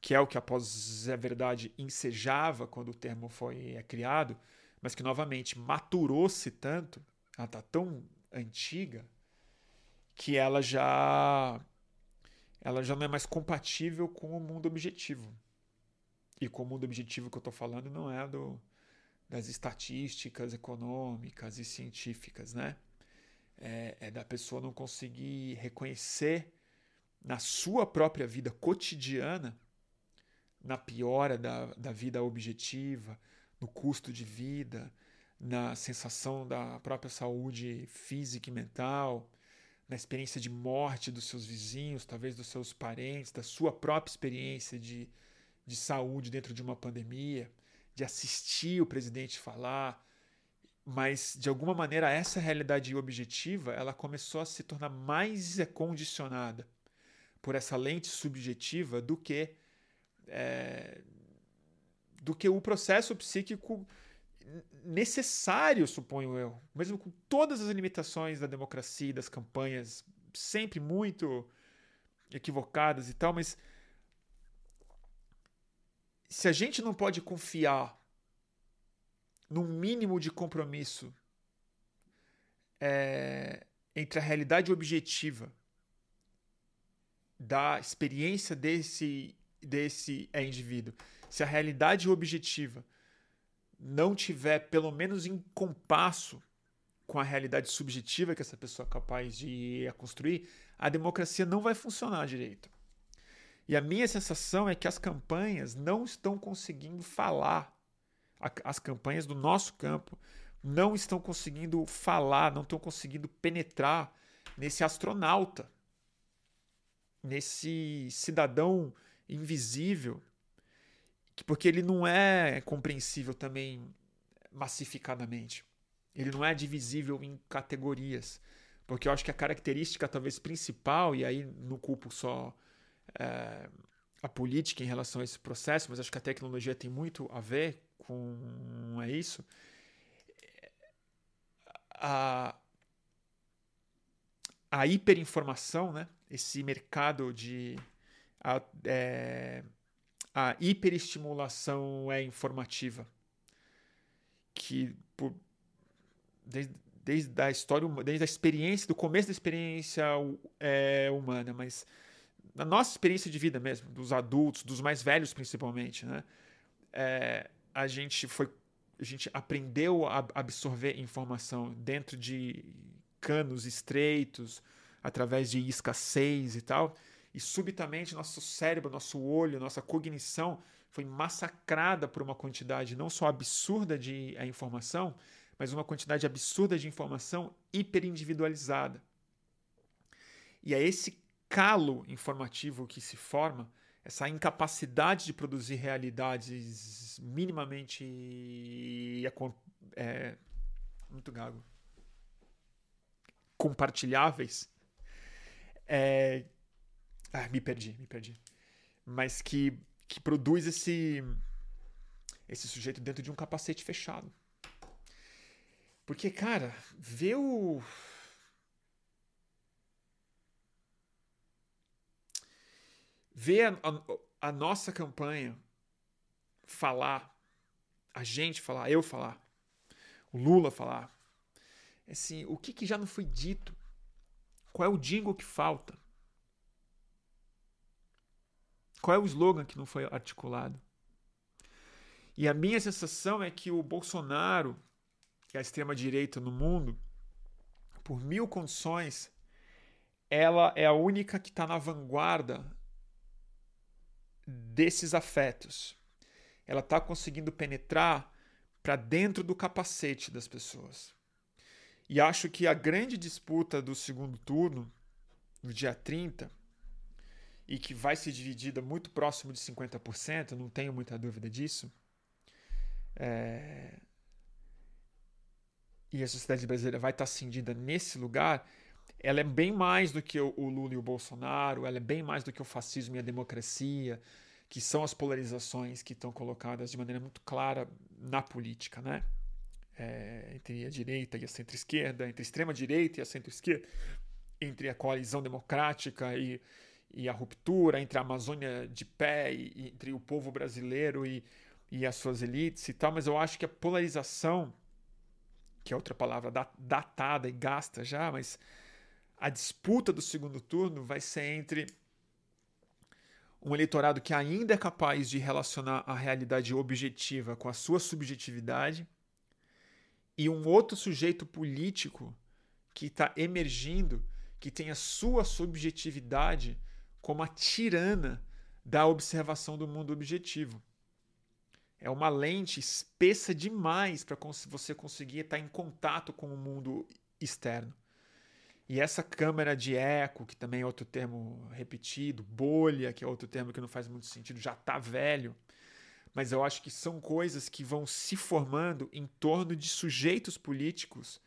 que é o que após a verdade ensejava quando o termo foi é, criado, mas que novamente maturou-se tanto, ela está tão antiga, que ela já ela já não é mais compatível com o mundo objetivo. E com o mundo objetivo que eu estou falando não é do, das estatísticas econômicas e científicas, né? É, é, da pessoa não conseguir reconhecer na sua própria vida cotidiana, na piora da, da vida objetiva, no custo de vida, na sensação da própria saúde física e mental, na experiência de morte dos seus vizinhos, talvez dos seus parentes, da sua própria experiência de, de saúde dentro de uma pandemia de assistir o presidente falar, mas de alguma maneira essa realidade objetiva ela começou a se tornar mais condicionada por essa lente subjetiva do que é, do que o processo psíquico necessário, suponho eu, mesmo com todas as limitações da democracia e das campanhas sempre muito equivocadas e tal, mas se a gente não pode confiar num mínimo de compromisso é, entre a realidade objetiva da experiência desse, desse é, indivíduo, se a realidade objetiva não tiver pelo menos em compasso com a realidade subjetiva que essa pessoa é capaz de construir, a democracia não vai funcionar direito. E a minha sensação é que as campanhas não estão conseguindo falar, as campanhas do nosso campo não estão conseguindo falar, não estão conseguindo penetrar nesse astronauta, nesse cidadão invisível, porque ele não é compreensível também massificadamente. Ele não é divisível em categorias. Porque eu acho que a característica talvez principal, e aí não culpo só é, a política em relação a esse processo, mas acho que a tecnologia tem muito a ver com é isso. A, a hiperinformação, né? esse mercado de. A, é, a hiperestimulação é informativa. Que por, desde, desde a história, desde a experiência, do começo da experiência é, humana, mas na nossa experiência de vida mesmo, dos adultos, dos mais velhos principalmente, né? É, a gente foi, a gente aprendeu a absorver informação dentro de canos estreitos, através de escassez e tal, e subitamente nosso cérebro, nosso olho, nossa cognição foi massacrada por uma quantidade não só absurda de é, informação, mas uma quantidade absurda de informação hiperindividualizada. E é esse calo informativo que se forma, essa incapacidade de produzir realidades minimamente é, muito gago. compartilháveis. É... Ah, me perdi, me perdi. Mas que, que produz esse, esse sujeito dentro de um capacete fechado. Porque, cara, ver o. Ver a, a, a nossa campanha falar, a gente falar, eu falar, o Lula falar, assim, o que, que já não foi dito? Qual é o jingle que falta? Qual é o slogan que não foi articulado? E a minha sensação é que o Bolsonaro e a extrema-direita no mundo, por mil condições, ela é a única que está na vanguarda desses afetos. Ela está conseguindo penetrar para dentro do capacete das pessoas. E acho que a grande disputa do segundo turno, no dia 30, e que vai ser dividida muito próximo de 50%, não tenho muita dúvida disso. É... E a sociedade brasileira vai estar cindida nesse lugar. Ela é bem mais do que o Lula e o Bolsonaro, ela é bem mais do que o fascismo e a democracia, que são as polarizações que estão colocadas de maneira muito clara na política, né? É, entre a direita e a centro-esquerda, entre a extrema-direita e a centro-esquerda, entre a coalizão democrática e, e a ruptura, entre a Amazônia de pé e, e entre o povo brasileiro e, e as suas elites e tal, mas eu acho que a polarização, que é outra palavra datada e gasta já, mas a disputa do segundo turno vai ser entre um eleitorado que ainda é capaz de relacionar a realidade objetiva com a sua subjetividade e um outro sujeito político que está emergindo, que tem a sua subjetividade como a tirana da observação do mundo objetivo. É uma lente espessa demais para você conseguir estar em contato com o mundo externo. E essa câmera de eco, que também é outro termo repetido, bolha, que é outro termo que não faz muito sentido, já está velho. Mas eu acho que são coisas que vão se formando em torno de sujeitos políticos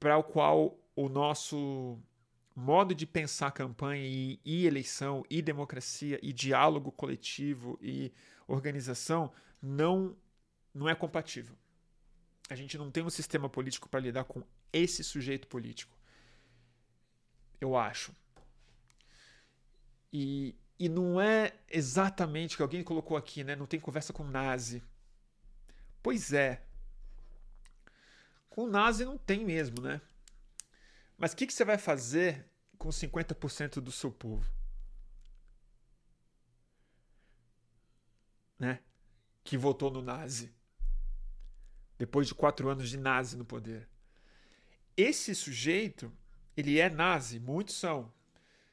para o qual o nosso modo de pensar campanha e, e, eleição e democracia e diálogo coletivo e organização não não é compatível. A gente não tem um sistema político para lidar com esse sujeito político. Eu acho. E, e não é exatamente que alguém colocou aqui, né? Não tem conversa com nazi. Pois é. Com nazi não tem mesmo, né? Mas o que, que você vai fazer com 50% do seu povo? Né? Que votou no nazi. Depois de quatro anos de nazi no poder esse sujeito, ele é nazi, muitos são.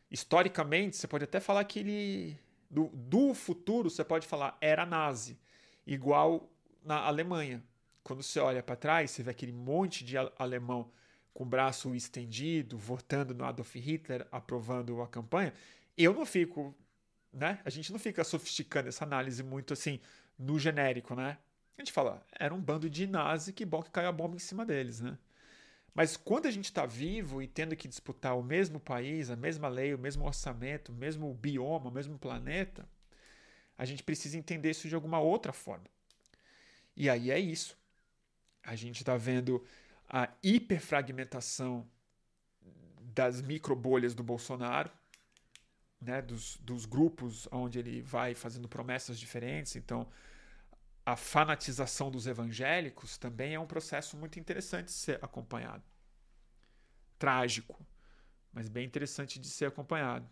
Historicamente, você pode até falar que ele. Do, do futuro, você pode falar era nazi, igual na Alemanha. Quando você olha para trás, você vê aquele monte de alemão com o braço estendido, votando no Adolf Hitler, aprovando a campanha. Eu não fico, né? A gente não fica sofisticando essa análise muito assim no genérico, né? A gente fala, era um bando de nazi, que bom que caiu a bomba em cima deles, né? Mas quando a gente está vivo e tendo que disputar o mesmo país, a mesma lei, o mesmo orçamento, o mesmo bioma, o mesmo planeta, a gente precisa entender isso de alguma outra forma. E aí é isso. A gente está vendo a hiperfragmentação das microbolhas do Bolsonaro, né, dos, dos grupos onde ele vai fazendo promessas diferentes. Então, a fanatização dos evangélicos também é um processo muito interessante de ser acompanhado. Trágico, mas bem interessante de ser acompanhado.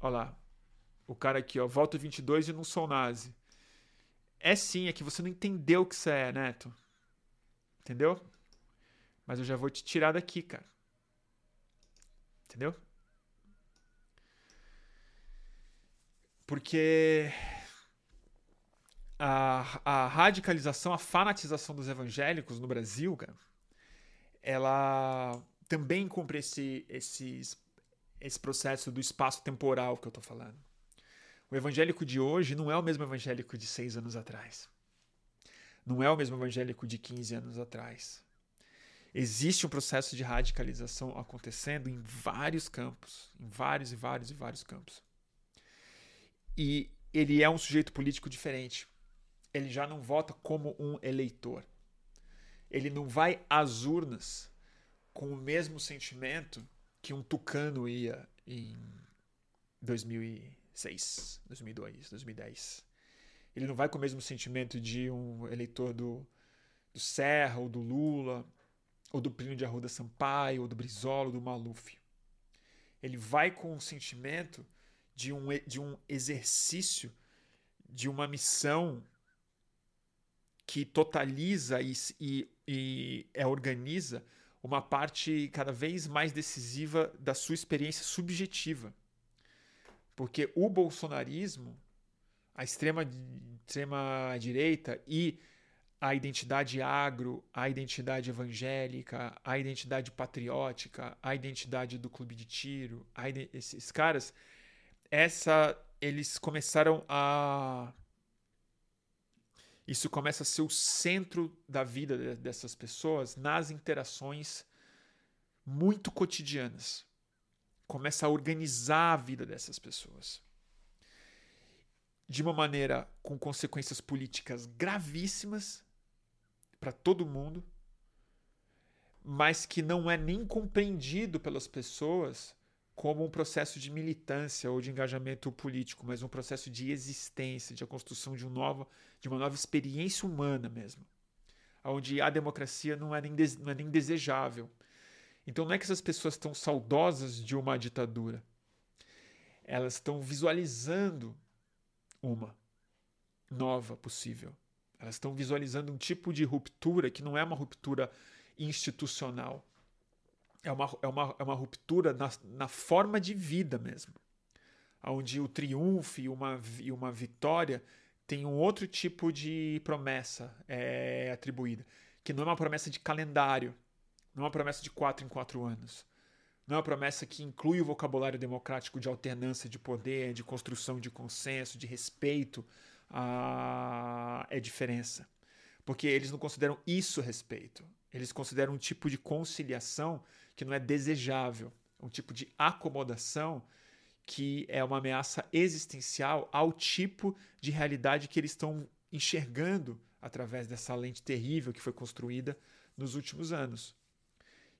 Olha lá, o cara aqui, ó, volta 22 e não sou nazi. É sim, é que você não entendeu o que você é, Neto. Entendeu? Mas eu já vou te tirar daqui, cara. Entendeu? Porque a, a radicalização, a fanatização dos evangélicos no Brasil, cara, ela também cumpre esse, esse, esse processo do espaço temporal que eu estou falando. O evangélico de hoje não é o mesmo evangélico de seis anos atrás. Não é o mesmo evangélico de 15 anos atrás. Existe um processo de radicalização acontecendo em vários campos, em vários e vários e vários campos. E ele é um sujeito político diferente. Ele já não vota como um eleitor. Ele não vai às urnas com o mesmo sentimento que um tucano ia em 2006, 2002, 2010. Ele não vai com o mesmo sentimento de um eleitor do, do Serra ou do Lula ou do Plínio de Arruda Sampaio, ou do Brizola, ou do Maluf. Ele vai com o sentimento de um, de um exercício, de uma missão que totaliza e, e, e é, organiza uma parte cada vez mais decisiva da sua experiência subjetiva. Porque o bolsonarismo, a extrema, extrema direita e a identidade agro, a identidade evangélica, a identidade patriótica, a identidade do clube de tiro, esses caras, essa eles começaram a isso começa a ser o centro da vida dessas pessoas nas interações muito cotidianas. Começa a organizar a vida dessas pessoas. De uma maneira com consequências políticas gravíssimas para todo mundo, mas que não é nem compreendido pelas pessoas como um processo de militância ou de engajamento político, mas um processo de existência, de a construção de, um novo, de uma nova experiência humana mesmo, onde a democracia não é nem, não é nem desejável. Então não é que essas pessoas estão saudosas de uma ditadura, elas estão visualizando uma nova possível. Elas estão visualizando um tipo de ruptura que não é uma ruptura institucional. É uma, é uma, é uma ruptura na, na forma de vida mesmo. Onde o triunfo e uma, e uma vitória tem um outro tipo de promessa é, atribuída. Que não é uma promessa de calendário. Não é uma promessa de quatro em quatro anos. Não é uma promessa que inclui o vocabulário democrático de alternância de poder, de construção de consenso, de respeito a, é diferença. Porque eles não consideram isso respeito. Eles consideram um tipo de conciliação que não é desejável, um tipo de acomodação que é uma ameaça existencial ao tipo de realidade que eles estão enxergando através dessa lente terrível que foi construída nos últimos anos.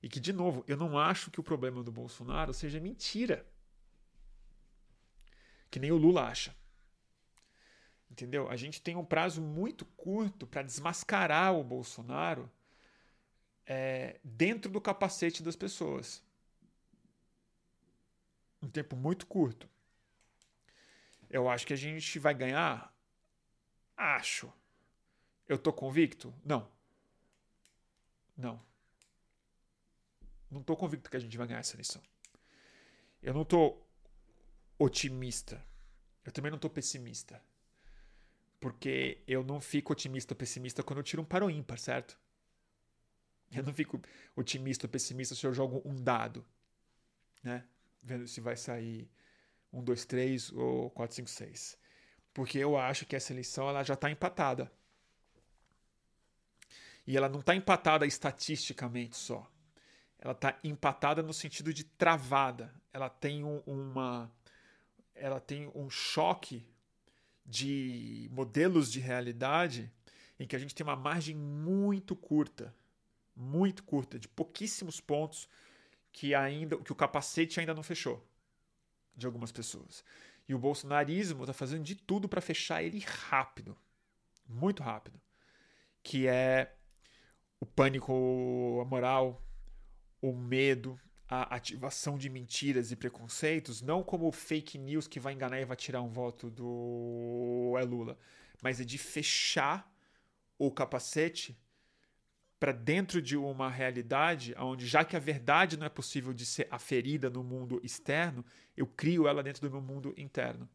E que, de novo, eu não acho que o problema do Bolsonaro seja mentira. Que nem o Lula acha. Entendeu? A gente tem um prazo muito curto para desmascarar o Bolsonaro é, dentro do capacete das pessoas. Um tempo muito curto. Eu acho que a gente vai ganhar? Acho. Eu tô convicto? Não. Não. Não tô convicto que a gente vai ganhar essa eleição. Eu não tô otimista. Eu também não tô pessimista. Porque eu não fico otimista ou pessimista quando eu tiro um para o ímpar, certo? Eu não fico otimista ou pessimista se eu jogo um dado, né? Vendo se vai sair um, dois, três ou quatro, cinco, seis. Porque eu acho que essa eleição ela já está empatada. E ela não está empatada estatisticamente só. Ela está empatada no sentido de travada. Ela tem um, uma, ela tem um choque de modelos de realidade em que a gente tem uma margem muito curta, muito curta, de pouquíssimos pontos que ainda que o capacete ainda não fechou de algumas pessoas. E o bolsonarismo está fazendo de tudo para fechar ele rápido, muito rápido, que é o pânico moral, o medo, a ativação de mentiras e preconceitos, não como fake news que vai enganar e vai tirar um voto do é Lula, mas é de fechar o capacete para dentro de uma realidade onde, já que a verdade não é possível de ser aferida no mundo externo, eu crio ela dentro do meu mundo interno.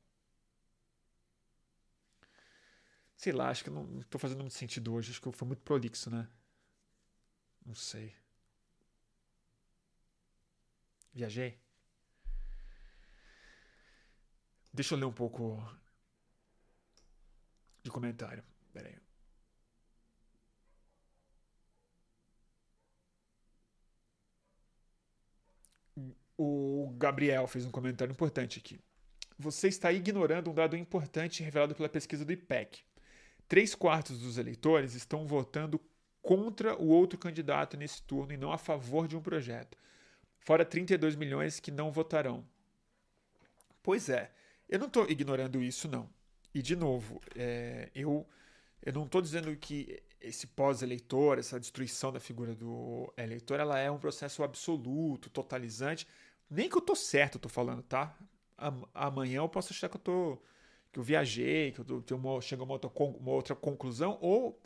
Sei lá, acho que não estou fazendo muito sentido hoje, acho que foi muito prolixo, né? Não sei. Viajei? Deixa eu ler um pouco de comentário. Pera aí. O Gabriel fez um comentário importante aqui. Você está ignorando um dado importante revelado pela pesquisa do IPEC. Três quartos dos eleitores estão votando contra o outro candidato nesse turno e não a favor de um projeto. Fora 32 milhões que não votarão. Pois é, eu não estou ignorando isso, não. E, de novo, é, eu, eu não estou dizendo que esse pós-eleitor, essa destruição da figura do eleitor, ela é um processo absoluto, totalizante. Nem que eu estou certo, estou falando, tá? Amanhã eu posso achar que eu tô, que eu viajei, que eu chega a uma outra, uma outra conclusão, ou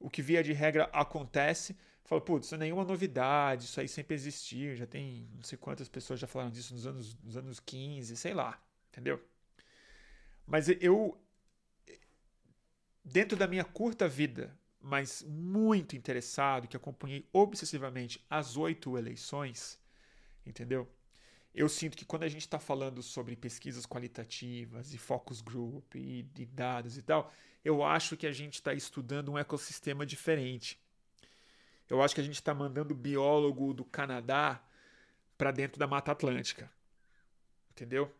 o que via de regra acontece, falo, putz, isso é nenhuma novidade, isso aí sempre existiu, já tem não sei quantas pessoas já falaram disso nos anos, nos anos 15, sei lá, entendeu? Mas eu, dentro da minha curta vida, mas muito interessado, que acompanhei obsessivamente as oito eleições, entendeu? Eu sinto que quando a gente está falando sobre pesquisas qualitativas e focus group e, e dados e tal, eu acho que a gente está estudando um ecossistema diferente. Eu acho que a gente está mandando biólogo do Canadá para dentro da Mata Atlântica. Entendeu?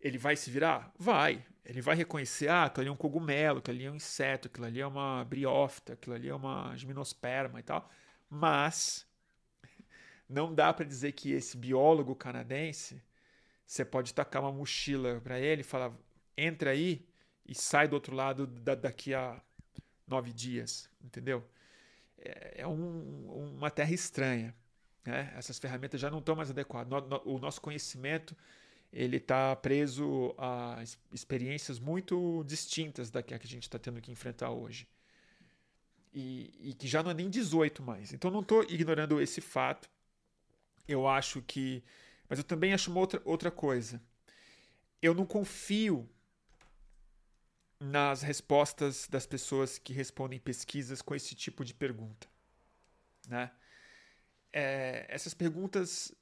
Ele vai se virar? Vai. Ele vai reconhecer, ah, aquilo ali é um cogumelo, aquilo ali é um inseto, aquilo ali é uma briófita, aquilo ali é uma gimnosperma e tal. Mas não dá para dizer que esse biólogo canadense, você pode tacar uma mochila para ele e falar, entra aí e sai do outro lado da, daqui a nove dias, entendeu? É, é um, uma terra estranha. Né? Essas ferramentas já não estão mais adequadas. O nosso conhecimento ele está preso a experiências muito distintas da que a gente está tendo que enfrentar hoje. E, e, que já não é nem 18 mais. Então não estou ignorando esse fato. Eu acho que. Mas eu também acho uma outra, outra coisa. Eu não confio nas respostas das pessoas que respondem pesquisas com esse tipo de pergunta. Né? É, essas perguntas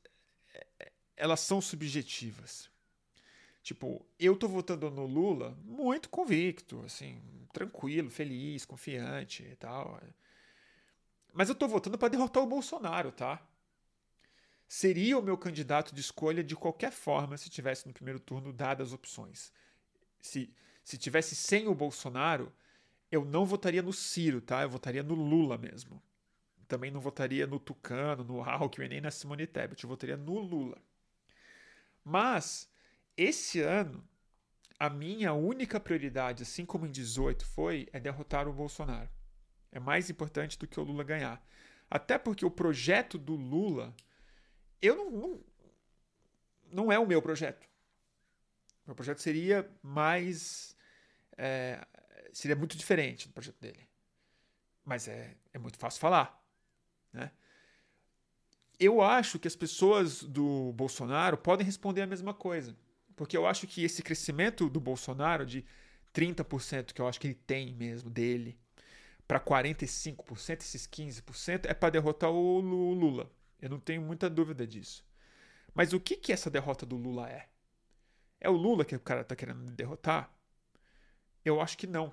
é, elas são subjetivas. Tipo, eu tô votando no Lula muito convicto, assim, tranquilo, feliz, confiante e tal. Mas eu tô votando para derrotar o Bolsonaro, tá? Seria o meu candidato de escolha de qualquer forma se tivesse no primeiro turno dadas as opções. Se se tivesse sem o Bolsonaro, eu não votaria no Ciro, tá? Eu votaria no Lula mesmo. Também não votaria no Tucano, no Alckmin, nem na Simone Tebet. Eu votaria no Lula. Mas, esse ano, a minha única prioridade, assim como em 18 foi, é derrotar o Bolsonaro. É mais importante do que o Lula ganhar. Até porque o projeto do Lula, eu não, não, não é o meu projeto. O meu projeto seria mais é, seria muito diferente do projeto dele. Mas é, é muito fácil falar. Né? Eu acho que as pessoas do Bolsonaro podem responder a mesma coisa. Porque eu acho que esse crescimento do Bolsonaro de 30%, que eu acho que ele tem mesmo dele, para 45%, esses 15%, é para derrotar o Lula. Eu não tenho muita dúvida disso. Mas o que, que essa derrota do Lula é? É o Lula que o cara está querendo derrotar? Eu acho que não.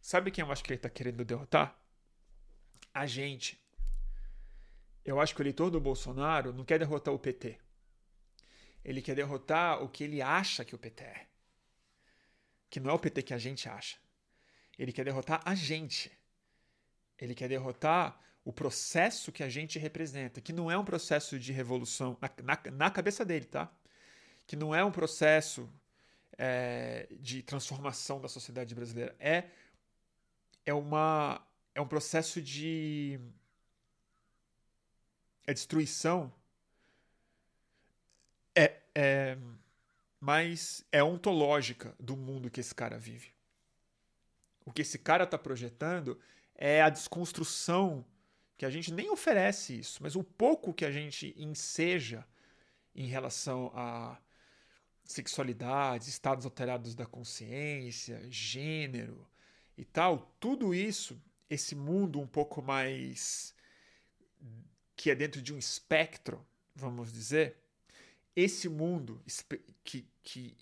Sabe quem eu acho que ele está querendo derrotar? A gente. Eu acho que o eleitor do Bolsonaro não quer derrotar o PT. Ele quer derrotar o que ele acha que o PT é. Que não é o PT que a gente acha. Ele quer derrotar a gente. Ele quer derrotar o processo que a gente representa, que não é um processo de revolução na, na, na cabeça dele, tá? Que não é um processo é, de transformação da sociedade brasileira. É, é, uma, é um processo de é destruição. É, é, mas é ontológica do mundo que esse cara vive. O que esse cara está projetando é a desconstrução que a gente nem oferece isso, mas o pouco que a gente enseja em relação a sexualidade, estados alterados da consciência, gênero e tal, tudo isso, esse mundo um pouco mais que é dentro de um espectro, vamos dizer, esse mundo que, que,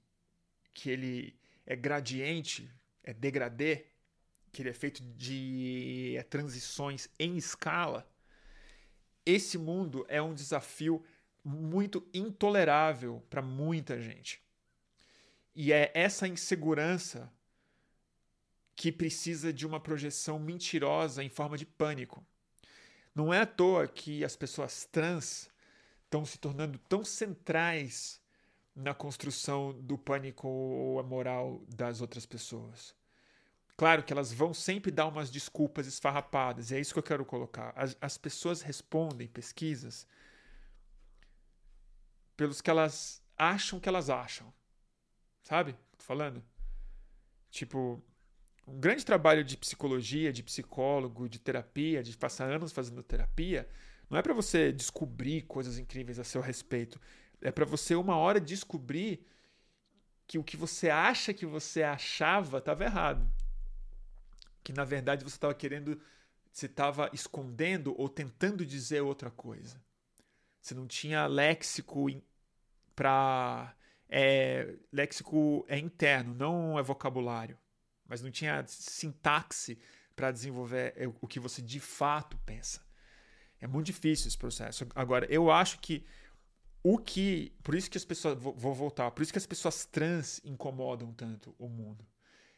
que ele é gradiente, é degradê, que ele é feito de é, transições em escala, esse mundo é um desafio muito intolerável para muita gente. E é essa insegurança que precisa de uma projeção mentirosa em forma de pânico. Não é à toa que as pessoas trans estão se tornando tão centrais na construção do pânico moral das outras pessoas. Claro que elas vão sempre dar umas desculpas esfarrapadas, e é isso que eu quero colocar. As, as pessoas respondem pesquisas pelos que elas acham que elas acham. Sabe? Tô falando? Tipo, um grande trabalho de psicologia, de psicólogo, de terapia, de passar anos fazendo terapia, não é para você descobrir coisas incríveis a seu respeito. É para você uma hora descobrir que o que você acha que você achava estava errado. Que na verdade você estava querendo, você estava escondendo ou tentando dizer outra coisa. Você não tinha léxico para é, léxico é interno, não é vocabulário mas não tinha sintaxe para desenvolver é, o que você de fato pensa. É muito difícil esse processo. Agora, eu acho que o que. Por isso que as pessoas. Vou voltar. Por isso que as pessoas trans incomodam tanto o mundo.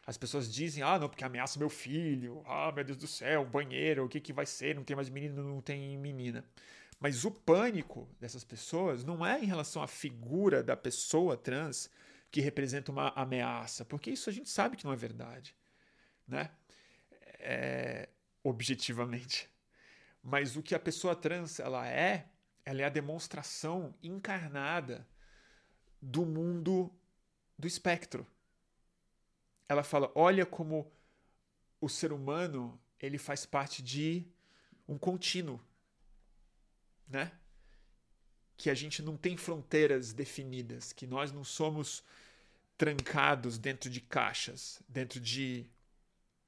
As pessoas dizem, ah, não, porque ameaça meu filho, ah, meu Deus do céu, banheiro, o que, que vai ser? Não tem mais menino, não tem menina. Mas o pânico dessas pessoas não é em relação à figura da pessoa trans, que representa uma ameaça, porque isso a gente sabe que não é verdade, né? É, objetivamente. Mas o que a pessoa trans ela é, ela é a demonstração encarnada do mundo do espectro. Ela fala: olha como o ser humano ele faz parte de um contínuo, né? que a gente não tem fronteiras definidas, que nós não somos trancados dentro de caixas, dentro de,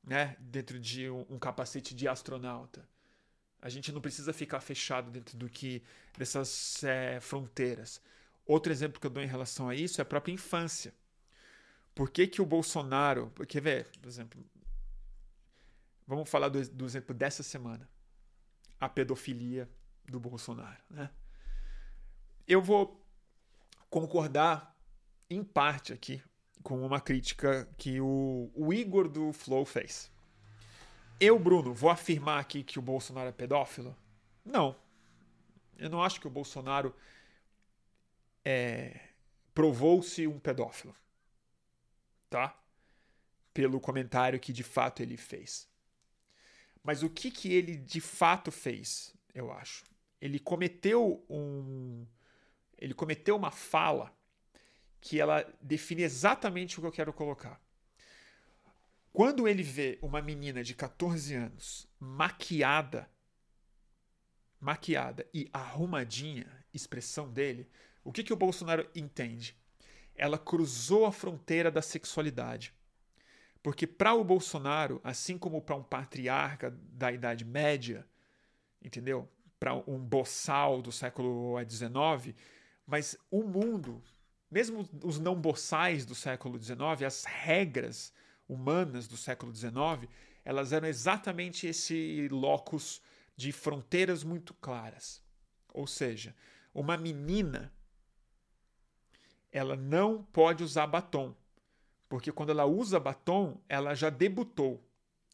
né, dentro de um, um capacete de astronauta. A gente não precisa ficar fechado dentro do que dessas é, fronteiras. Outro exemplo que eu dou em relação a isso é a própria infância. Por que, que o Bolsonaro. Porque, vê, por exemplo. Vamos falar do, do exemplo dessa semana. A pedofilia do Bolsonaro. Né? Eu vou concordar em parte aqui com uma crítica que o, o Igor do Flow fez. Eu, Bruno, vou afirmar aqui que o Bolsonaro é pedófilo? Não. Eu não acho que o Bolsonaro é, provou-se um pedófilo. Tá? Pelo comentário que de fato ele fez. Mas o que, que ele de fato fez, eu acho? Ele cometeu um, ele cometeu uma fala que ela define exatamente o que eu quero colocar. Quando ele vê uma menina de 14 anos maquiada, maquiada e arrumadinha, expressão dele, o que, que o Bolsonaro entende? Ela cruzou a fronteira da sexualidade. Porque para o Bolsonaro, assim como para um patriarca da Idade Média, entendeu? Para um boçal do século XIX, mas o mundo, mesmo os não boçais do século XIX, as regras humanas do século XIX, elas eram exatamente esse locus de fronteiras muito claras. Ou seja, uma menina ela não pode usar batom, porque quando ela usa batom, ela já debutou.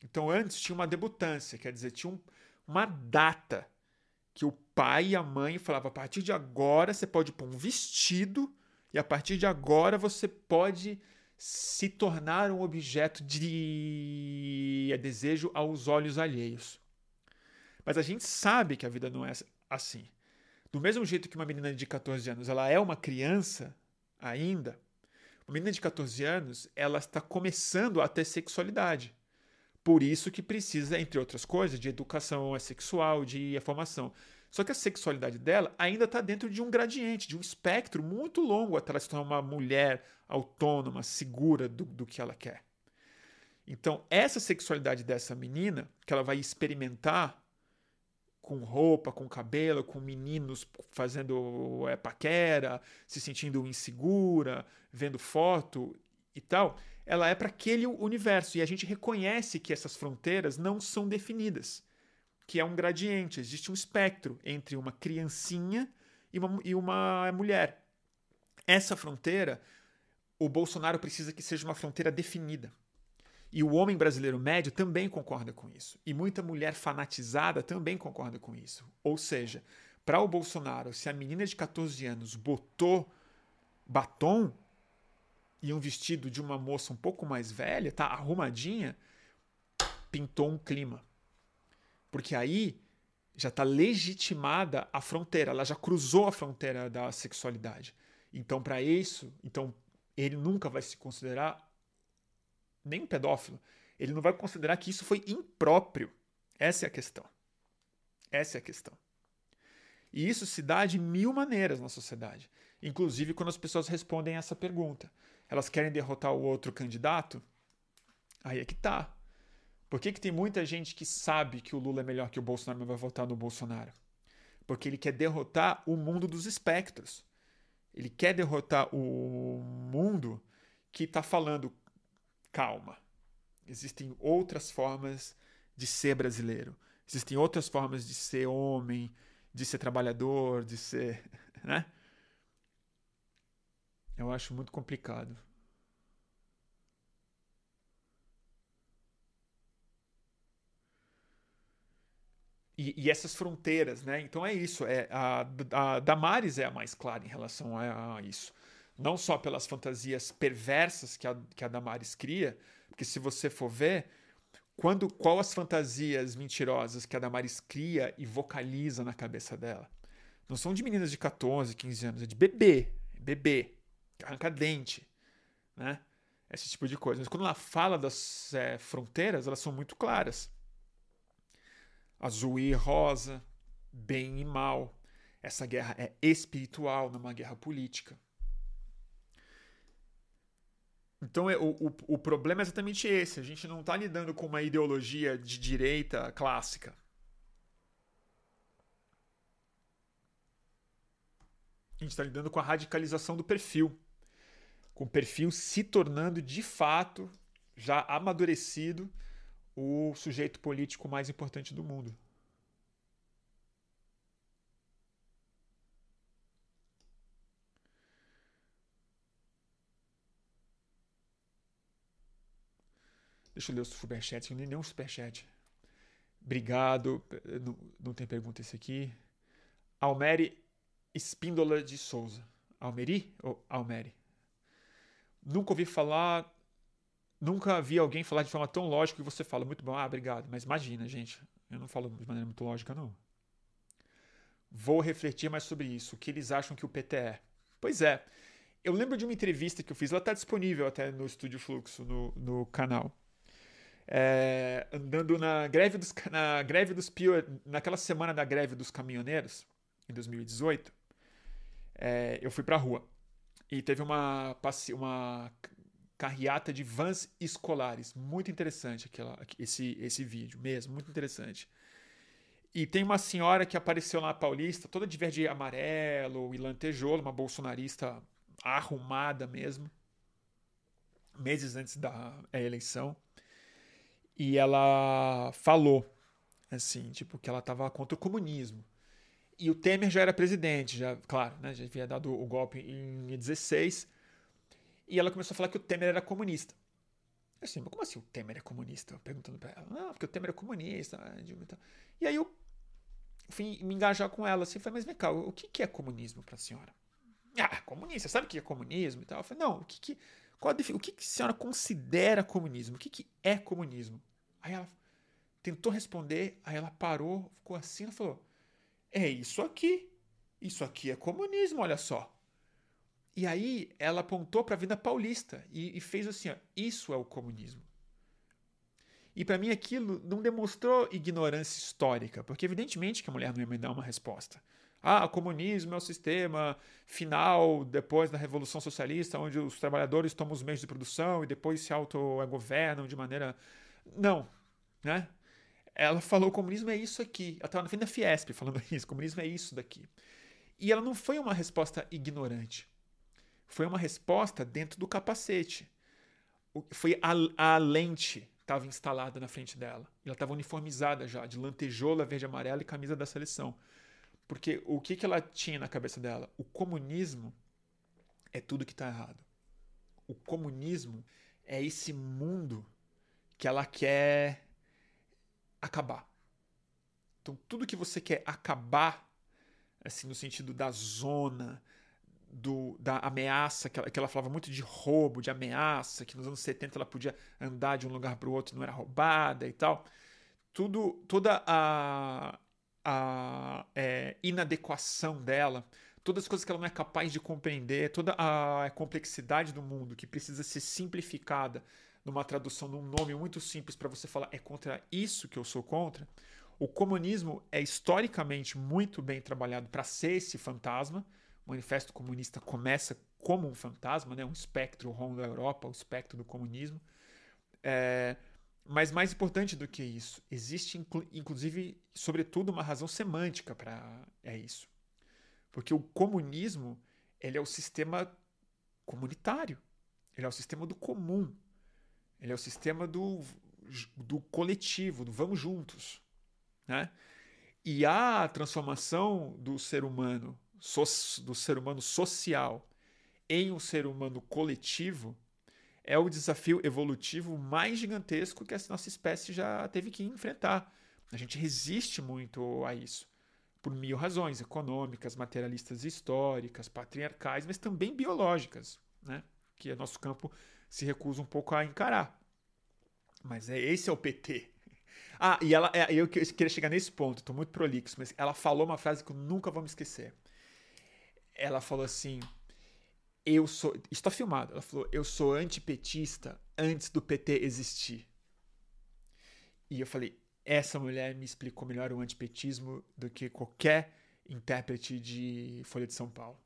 Então antes tinha uma debutância, quer dizer, tinha um, uma data que o pai e a mãe falavam: a partir de agora você pode pôr um vestido e a partir de agora você pode se tornar um objeto de desejo aos olhos alheios. Mas a gente sabe que a vida não é assim. Do mesmo jeito que uma menina de 14 anos ela é uma criança ainda, uma menina de 14 anos ela está começando a ter sexualidade. Por isso que precisa, entre outras coisas, de educação sexual, de formação. Só que a sexualidade dela ainda está dentro de um gradiente, de um espectro muito longo até ela se tornar uma mulher autônoma, segura do, do que ela quer. Então, essa sexualidade dessa menina, que ela vai experimentar com roupa, com cabelo, com meninos fazendo é, paquera, se sentindo insegura, vendo foto e tal, ela é para aquele universo. E a gente reconhece que essas fronteiras não são definidas, que é um gradiente, existe um espectro entre uma criancinha e uma, e uma mulher. Essa fronteira, o Bolsonaro precisa que seja uma fronteira definida. E o homem brasileiro médio também concorda com isso. E muita mulher fanatizada também concorda com isso. Ou seja, para o Bolsonaro, se a menina de 14 anos botou batom e um vestido de uma moça um pouco mais velha, tá arrumadinha, pintou um clima. Porque aí já está legitimada a fronteira, ela já cruzou a fronteira da sexualidade. Então, para isso, então ele nunca vai se considerar nem um pedófilo. Ele não vai considerar que isso foi impróprio. Essa é a questão. Essa é a questão. E isso se dá de mil maneiras na sociedade. Inclusive quando as pessoas respondem essa pergunta. Elas querem derrotar o outro candidato? Aí é que tá. Por que, que tem muita gente que sabe que o Lula é melhor que o Bolsonaro, mas vai votar no Bolsonaro? Porque ele quer derrotar o mundo dos espectros. Ele quer derrotar o mundo que está falando calma. Existem outras formas de ser brasileiro. Existem outras formas de ser homem, de ser trabalhador, de ser. Né? Eu acho muito complicado. E, e, essas fronteiras, né? Então é isso. É, a, a Damares é a mais clara em relação a, a isso não só pelas fantasias perversas que a, que a Damares cria, porque se você for ver, quando qual as fantasias mentirosas que a Damares cria e vocaliza na cabeça dela? Não são de meninas de 14, 15 anos, é de bebê, bebê, arranca dente, né? Esse tipo de coisa. Mas quando ela fala das é, fronteiras, elas são muito claras. Azul e rosa, bem e mal. Essa guerra é espiritual, não é uma guerra política. Então é, o, o, o problema é exatamente esse. A gente não está lidando com uma ideologia de direita clássica. A gente está lidando com a radicalização do perfil. Com perfil se tornando de fato, já amadurecido, o sujeito político mais importante do mundo. Deixa eu ler o superchat, não tem nenhum superchat. Obrigado. Não, não tem pergunta esse aqui. Almeri Espíndola de Souza. Almeri ou Almeri? Nunca ouvi falar. Nunca vi alguém falar de forma tão lógica que você fala. Muito bom. Ah, obrigado. Mas imagina, gente. Eu não falo de maneira muito lógica, não. Vou refletir mais sobre isso. O que eles acham que o PT é? Pois é. Eu lembro de uma entrevista que eu fiz. Ela está disponível até no Estúdio Fluxo, no, no canal é, andando na greve dos na greve dos pior, naquela semana da greve dos caminhoneiros em 2018 é, eu fui para rua e teve uma uma carreata de vans escolares. Muito interessante aquela esse esse vídeo mesmo muito interessante. E tem uma senhora que apareceu lá na Paulista toda de verde amarelo e lantejoula uma bolsonarista arrumada mesmo meses antes da eleição. E ela falou, assim, tipo, que ela estava contra o comunismo. E o Temer já era presidente, já, claro, né, já havia dado o golpe em 16. E ela começou a falar que o Temer era comunista. Eu assim, mas como assim o Temer é comunista? Perguntando para ela. Não, porque o Temer é comunista. E aí eu fui me engajar com ela assim, falei, mas vem cá, o que é comunismo para a senhora? Ah, comunista, sabe o que é comunismo e tal? Eu falei, não, o que, que qual a, o que, que a senhora considera comunismo? O que, que é comunismo? Aí ela tentou responder, aí ela parou, ficou assim, ela falou: É isso aqui. Isso aqui é comunismo, olha só. E aí ela apontou para a Vida Paulista e, e, fez assim: ó, Isso é o comunismo. E para mim aquilo não demonstrou ignorância histórica, porque evidentemente que a mulher não ia me dar uma resposta ah, o comunismo é o sistema final depois da Revolução Socialista, onde os trabalhadores tomam os meios de produção e depois se autogovernam de maneira. Não, né? Ela falou: comunismo é isso aqui. Ela estava na frente da Fiesp falando isso: comunismo é isso daqui. E ela não foi uma resposta ignorante. Foi uma resposta dentro do capacete. Foi a, a lente estava instalada na frente dela. Ela estava uniformizada já, de lantejola verde amarela e camisa da seleção. Porque o que, que ela tinha na cabeça dela? O comunismo é tudo que está errado. O comunismo é esse mundo que ela quer acabar. Então, tudo que você quer acabar, assim, no sentido da zona, do, da ameaça, que ela, que ela falava muito de roubo, de ameaça, que nos anos 70 ela podia andar de um lugar para o outro e não era roubada e tal. Tudo, toda a, a é, inadequação dela, todas as coisas que ela não é capaz de compreender, toda a complexidade do mundo que precisa ser simplificada numa tradução num nome muito simples para você falar é contra isso que eu sou contra. O comunismo é historicamente muito bem trabalhado para ser esse fantasma. O Manifesto Comunista começa como um fantasma, né? um espectro rumo da Europa, o espectro do comunismo. É... Mas mais importante do que isso, existe inclu inclusive, sobretudo, uma razão semântica para é isso. Porque o comunismo ele é o sistema comunitário, ele é o sistema do comum, ele é o sistema do, do coletivo, do vamos juntos. Né? E a transformação do ser humano, do ser humano social em um ser humano coletivo é o desafio evolutivo mais gigantesco que a nossa espécie já teve que enfrentar. A gente resiste muito a isso, por mil razões econômicas, materialistas históricas, patriarcais, mas também biológicas, né? que o nosso campo se recusa um pouco a encarar. Mas é esse é o PT. Ah, e ela, é, eu queria chegar nesse ponto, estou muito prolixo, mas ela falou uma frase que eu nunca vou me esquecer. Ela falou assim: Eu sou. Está filmado. Ela falou: Eu sou antipetista antes do PT existir. E eu falei: Essa mulher me explicou melhor o antipetismo do que qualquer intérprete de Folha de São Paulo.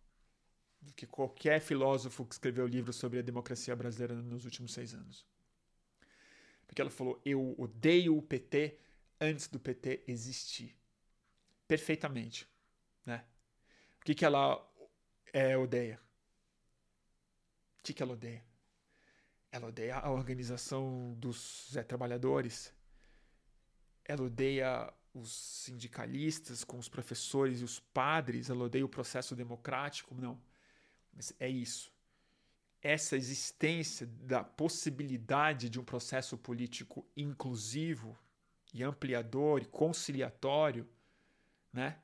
Que qualquer filósofo que escreveu livro sobre a democracia brasileira nos últimos seis anos. Porque ela falou: eu odeio o PT antes do PT existir. Perfeitamente. Né? O que, que ela é, odeia? O que, que ela odeia? Ela odeia a organização dos é, trabalhadores. Ela odeia os sindicalistas com os professores e os padres. Ela odeia o processo democrático. Não. Mas é isso essa existência da possibilidade de um processo político inclusivo e ampliador e conciliatório, né?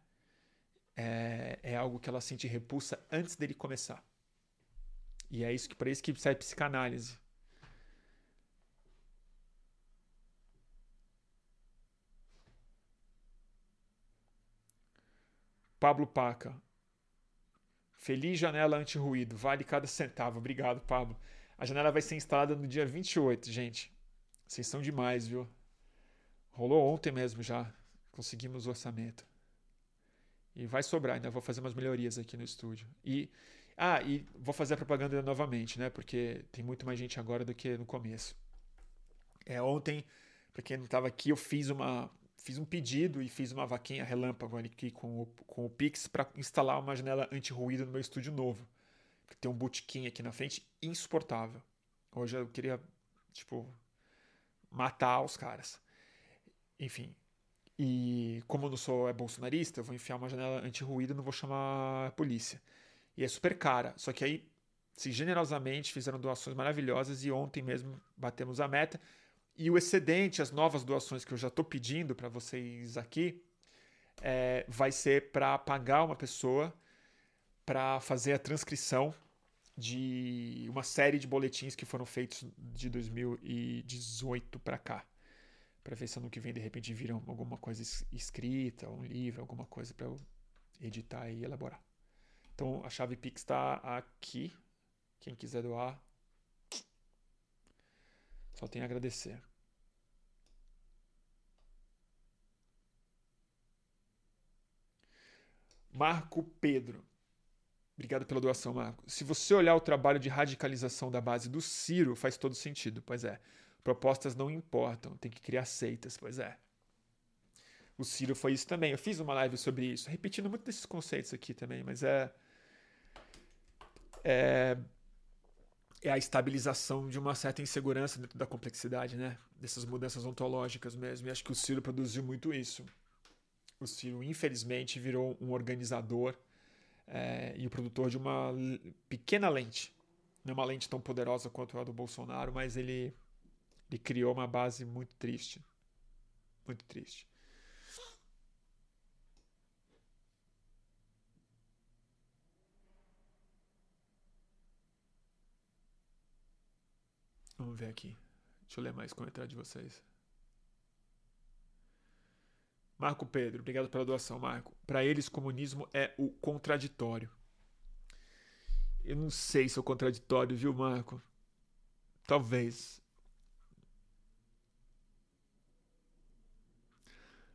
É, é algo que ela sente repulsa antes dele começar. E é isso que para isso que serve psicanálise. Pablo Paca, Feliz janela anti-ruído, vale cada centavo. Obrigado, Pablo. A janela vai ser instalada no dia 28, gente. Vocês são demais, viu? Rolou ontem mesmo já. Conseguimos o orçamento. E vai sobrar, ainda vou fazer umas melhorias aqui no estúdio. E ah, e vou fazer a propaganda novamente, né? Porque tem muito mais gente agora do que no começo. É, ontem, para quem não estava aqui, eu fiz uma fiz um pedido e fiz uma vaquinha relâmpago aqui com o, com o Pix para instalar uma janela anti-ruído no meu estúdio novo. Que tem um botequim aqui na frente insuportável. Hoje eu queria, tipo, matar os caras. Enfim. E como eu não sou é bolsonarista, eu vou enfiar uma janela anti-ruído e não vou chamar a polícia. E é super cara. Só que aí, se generosamente fizeram doações maravilhosas e ontem mesmo batemos a meta. E o excedente, as novas doações que eu já estou pedindo para vocês aqui, é, vai ser para pagar uma pessoa para fazer a transcrição de uma série de boletins que foram feitos de 2018 para cá. Para ver se ano que vem, de repente, viram alguma coisa escrita, um livro, alguma coisa para eu editar e elaborar. Então a chave Pix está aqui. Quem quiser doar, só tenho a agradecer. Marco Pedro. Obrigado pela doação, Marco. Se você olhar o trabalho de radicalização da base do Ciro, faz todo sentido. Pois é. Propostas não importam, tem que criar seitas. Pois é. O Ciro foi isso também. Eu fiz uma live sobre isso, repetindo muito desses conceitos aqui também, mas é. É, é a estabilização de uma certa insegurança dentro da complexidade, né? Dessas mudanças ontológicas mesmo. E acho que o Ciro produziu muito isso. o Ciro, infelizmente, virou um organizador é, e o produtor de uma pequena lente. Não é uma lente tão poderosa quanto a do Bolsonaro, mas ele, ele criou uma base muito triste. Muito triste. Vamos ver aqui. Deixa eu ler mais comentários de vocês. Marco Pedro, obrigado pela doação, Marco. Para eles, comunismo é o contraditório. Eu não sei se é o contraditório, viu, Marco? Talvez.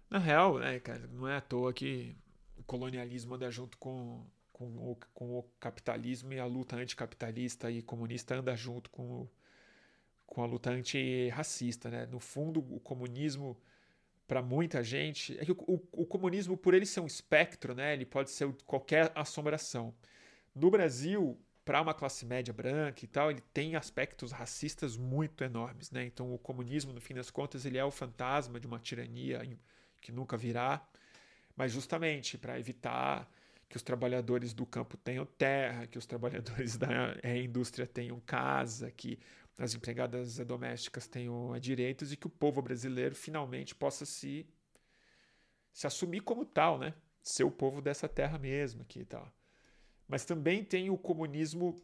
Na real, né, cara, não é à toa que o colonialismo anda junto com, com, o, com o capitalismo e a luta anticapitalista e comunista anda junto com, o, com a luta antirracista, né? No fundo, o comunismo para muita gente é que o, o, o, comunismo por ele ser um espectro, né? Ele pode ser qualquer assombração. No Brasil, para uma classe média branca e tal, ele tem aspectos racistas muito enormes, né? Então, o comunismo, no fim das contas, ele é o fantasma de uma tirania que nunca virá, mas justamente para evitar que os trabalhadores do campo tenham terra, que os trabalhadores da é, indústria tenham casa, que as empregadas domésticas tenham direitos e que o povo brasileiro finalmente possa se, se assumir como tal, né? Ser o povo dessa terra mesmo aqui e tal. Mas também tem o comunismo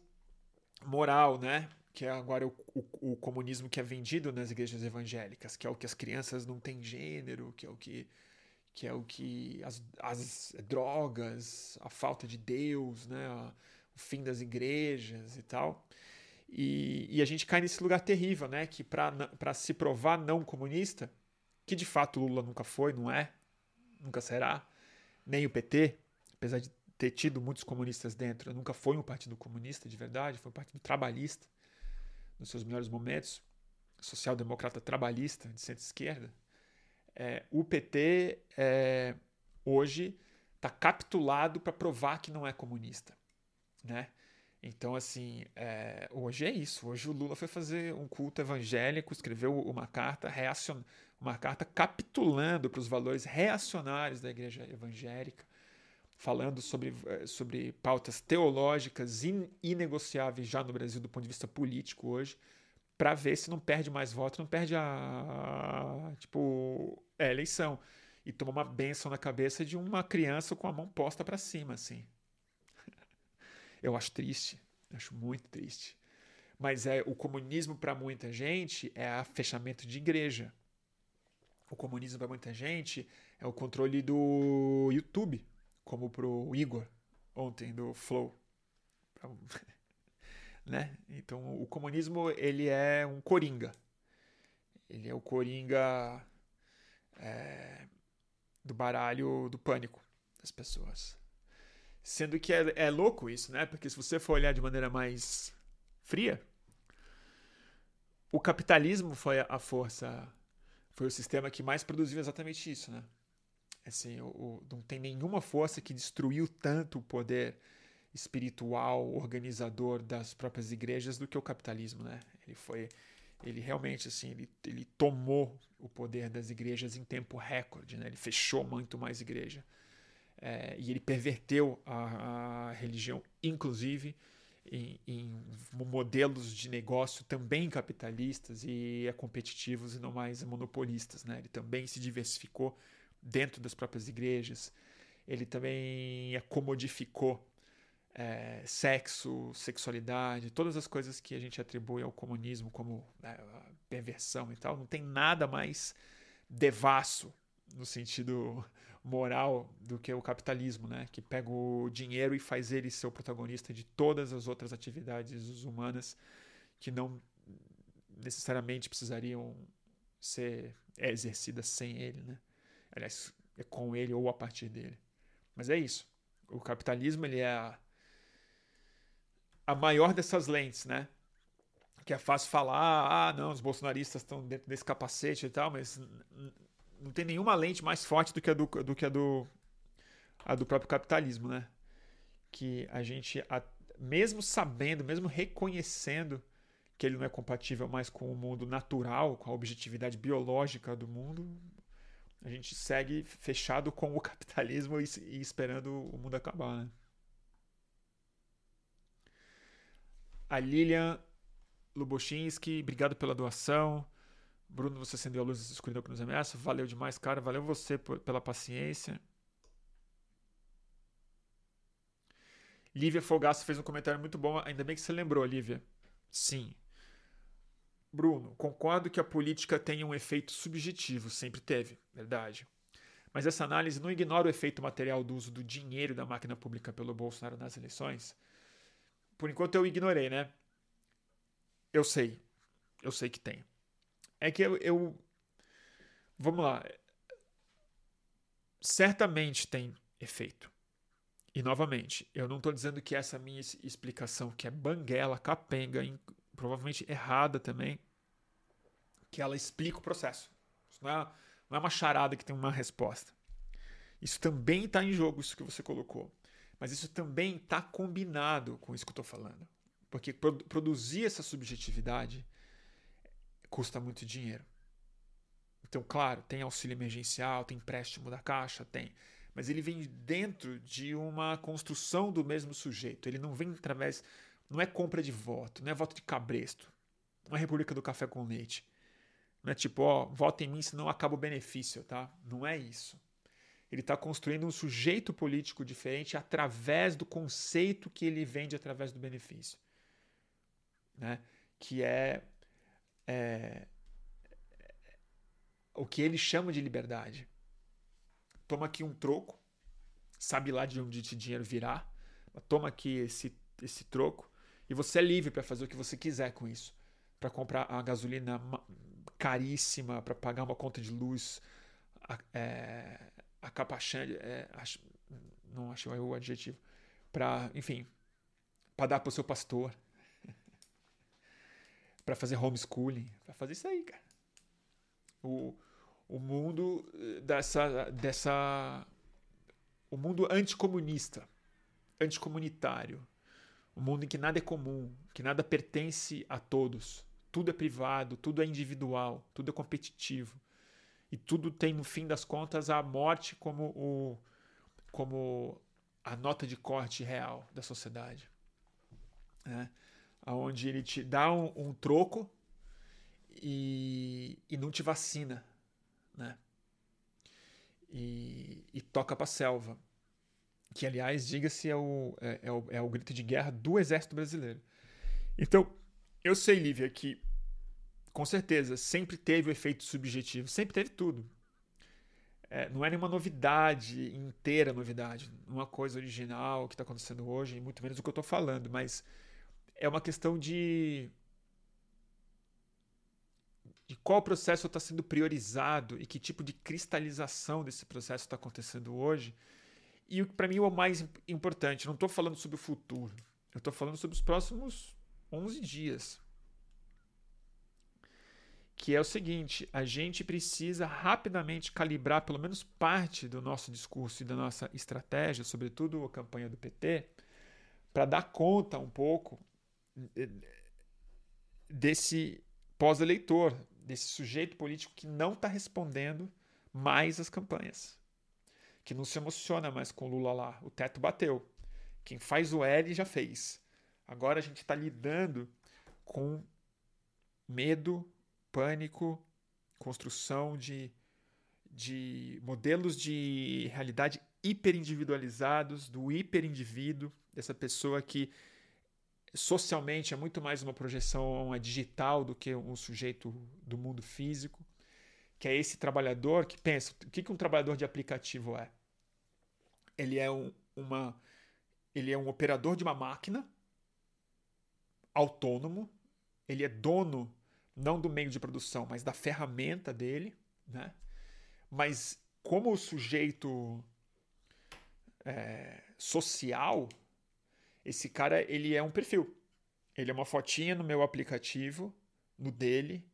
moral, né? Que é agora o, o, o, comunismo que é vendido nas igrejas evangélicas, que é o que as crianças não têm gênero, que é o que que é o que as, as drogas, a falta de Deus, né? o fim das igrejas e tal. E, e a gente cai nesse lugar terrível, né? Que para se provar não comunista, que de fato Lula nunca foi, não é, nunca será, nem o PT, apesar de ter tido muitos comunistas dentro, nunca foi um partido comunista de verdade, foi um partido trabalhista nos seus melhores momentos, social-democrata trabalhista de centro-esquerda. É, o PT é, hoje está capitulado para provar que não é comunista, né? Então, assim, é, hoje é isso. Hoje o Lula foi fazer um culto evangélico, escreveu uma carta reacion... uma carta capitulando para os valores reacionários da igreja evangélica, falando sobre, é, sobre pautas teológicas in... inegociáveis já no Brasil do ponto de vista político hoje, para ver se não perde mais votos, não perde a, tipo, a eleição. E toma uma benção na cabeça de uma criança com a mão posta para cima, assim. Eu acho triste, acho muito triste. Mas é o comunismo para muita gente é o fechamento de igreja. O comunismo para muita gente é o controle do YouTube, como pro Igor ontem do Flow. né? Então o comunismo ele é um coringa. Ele é o coringa é, do baralho do pânico das pessoas. Sendo que é, é louco isso, né? Porque se você for olhar de maneira mais fria, o capitalismo foi a força, foi o sistema que mais produziu exatamente isso, né? Assim, o, o, não tem nenhuma força que destruiu tanto o poder espiritual, organizador das próprias igrejas do que o capitalismo, né? Ele foi, ele realmente assim, ele, ele tomou o poder das igrejas em tempo recorde, né? Ele fechou muito mais igreja é, e ele perverteu a, a religião, inclusive em, em, modelos de negócio também capitalistas e é competitivos e não mais monopolistas. Né? Ele também se diversificou dentro das próprias igrejas. Ele também acomodificou é, sexo, sexualidade, todas as coisas que a gente atribui ao comunismo como né, perversão e tal. Não tem nada mais devasso no sentido moral do que o capitalismo, né? Que pega o dinheiro e faz ele ser o protagonista de todas as outras atividades humanas que não necessariamente precisariam ser exercidas sem ele, né? Aliás, é com ele ou a partir dele. Mas é isso. O capitalismo ele é a, a maior dessas lentes, né? Que é fácil falar, ah, não, os bolsonaristas estão dentro desse capacete e tal, mas não tem nenhuma lente mais forte do que a do, do, que a do, a do próprio capitalismo, né? Que a gente, a, mesmo sabendo, mesmo reconhecendo que ele não é compatível mais com o mundo natural, com a objetividade biológica do mundo, A gente segue fechado com o capitalismo e, e esperando o mundo acabar, né? A Lilian Lubochinski, obrigado pela doação. Bruno, você acendeu a luz da escuridão que nos ameaça. Valeu demais, cara. Valeu você por, pela paciência. Lívia Fogaça fez um comentário muito bom. Ainda bem que você lembrou, Lívia. Sim. Bruno, concordo que a política tenha um efeito subjetivo, sempre teve, verdade. Mas essa análise não ignora o efeito material do uso do dinheiro da máquina pública pelo Bolsonaro nas eleições. Por enquanto eu ignorei, né? Eu sei. Eu sei que tem. É que eu, eu. Vamos lá. Certamente tem efeito. E novamente, eu não estou dizendo que essa minha explicação, que é banguela, capenga, provavelmente errada também, que ela explica o processo. Isso não é, não é uma charada que tem uma resposta. Isso também está em jogo, isso que você colocou. Mas isso também está combinado com isso que eu estou falando. Porque produzir essa subjetividade custa muito dinheiro. Então, claro, tem auxílio emergencial, tem empréstimo da caixa, tem mas ele vem dentro de uma construção do mesmo sujeito. Ele não vem através. Não é compra de voto, não é voto de cabresto. Não é República do Café com Leite. Não é tipo, ó, vota em mim senão acaba o benefício, tá? Não é isso. Ele está construindo um sujeito político diferente através do conceito que ele vende através do benefício. Né? Que é, é o que ele chama de liberdade toma aqui um troco, sabe lá de onde esse dinheiro virá, toma aqui esse, esse troco e você é livre para fazer o que você quiser com isso. Para comprar a gasolina caríssima, para pagar uma conta de luz, a, é, a capachã, é, não acho o adjetivo, para, enfim, para dar para o seu pastor, para fazer homeschooling, para fazer isso aí, cara. O, o mundo eh, dessa dessa o mundo anticomunista, anticomunitário, o mundo em que nada é comum, que nada pertence a todos, tudo é privado, tudo é individual, tudo é competitivo e tudo tem no fim das contas a morte como o como a nota de corte real da sociedade, né? Onde ele te dá um, um troco e, e não te vacina né? E, e toca para selva, que aliás, diga-se, é o, é, é, o, é o grito de guerra do exército brasileiro. Então, eu sei, Lívia, que com certeza sempre teve o efeito subjetivo, sempre teve tudo. É, não é nenhuma novidade, inteira novidade, uma coisa original que está acontecendo hoje, muito menos o que eu estou falando, mas é uma questão de de qual processo está sendo priorizado e que tipo de cristalização desse processo está acontecendo hoje. E para mim o mais importante, não estou falando sobre o futuro, eu estou falando sobre os próximos 11 dias. Que é o seguinte: a gente precisa rapidamente calibrar pelo menos parte do nosso discurso e da nossa estratégia, sobretudo a campanha do PT, para dar conta um pouco desse pós-eleitor, desse sujeito político que não está respondendo mais às campanhas, que não se emociona mais com o Lula lá. O teto bateu. Quem faz o L já fez. Agora a gente está lidando com medo, pânico, construção de, de modelos de realidade hiperindividualizados, do hiperindivíduo, dessa pessoa que socialmente é muito mais uma projeção digital do que um sujeito do mundo físico, que é esse trabalhador que pensa, o que, que um trabalhador de aplicativo é? Ele é um, uma, ele é um operador de uma máquina autônomo, ele é dono não do meio de produção, mas da ferramenta dele, né? Mas como o sujeito é, social, esse cara, ele é um perfil. Ele é uma fotinha no meu aplicativo, no dele.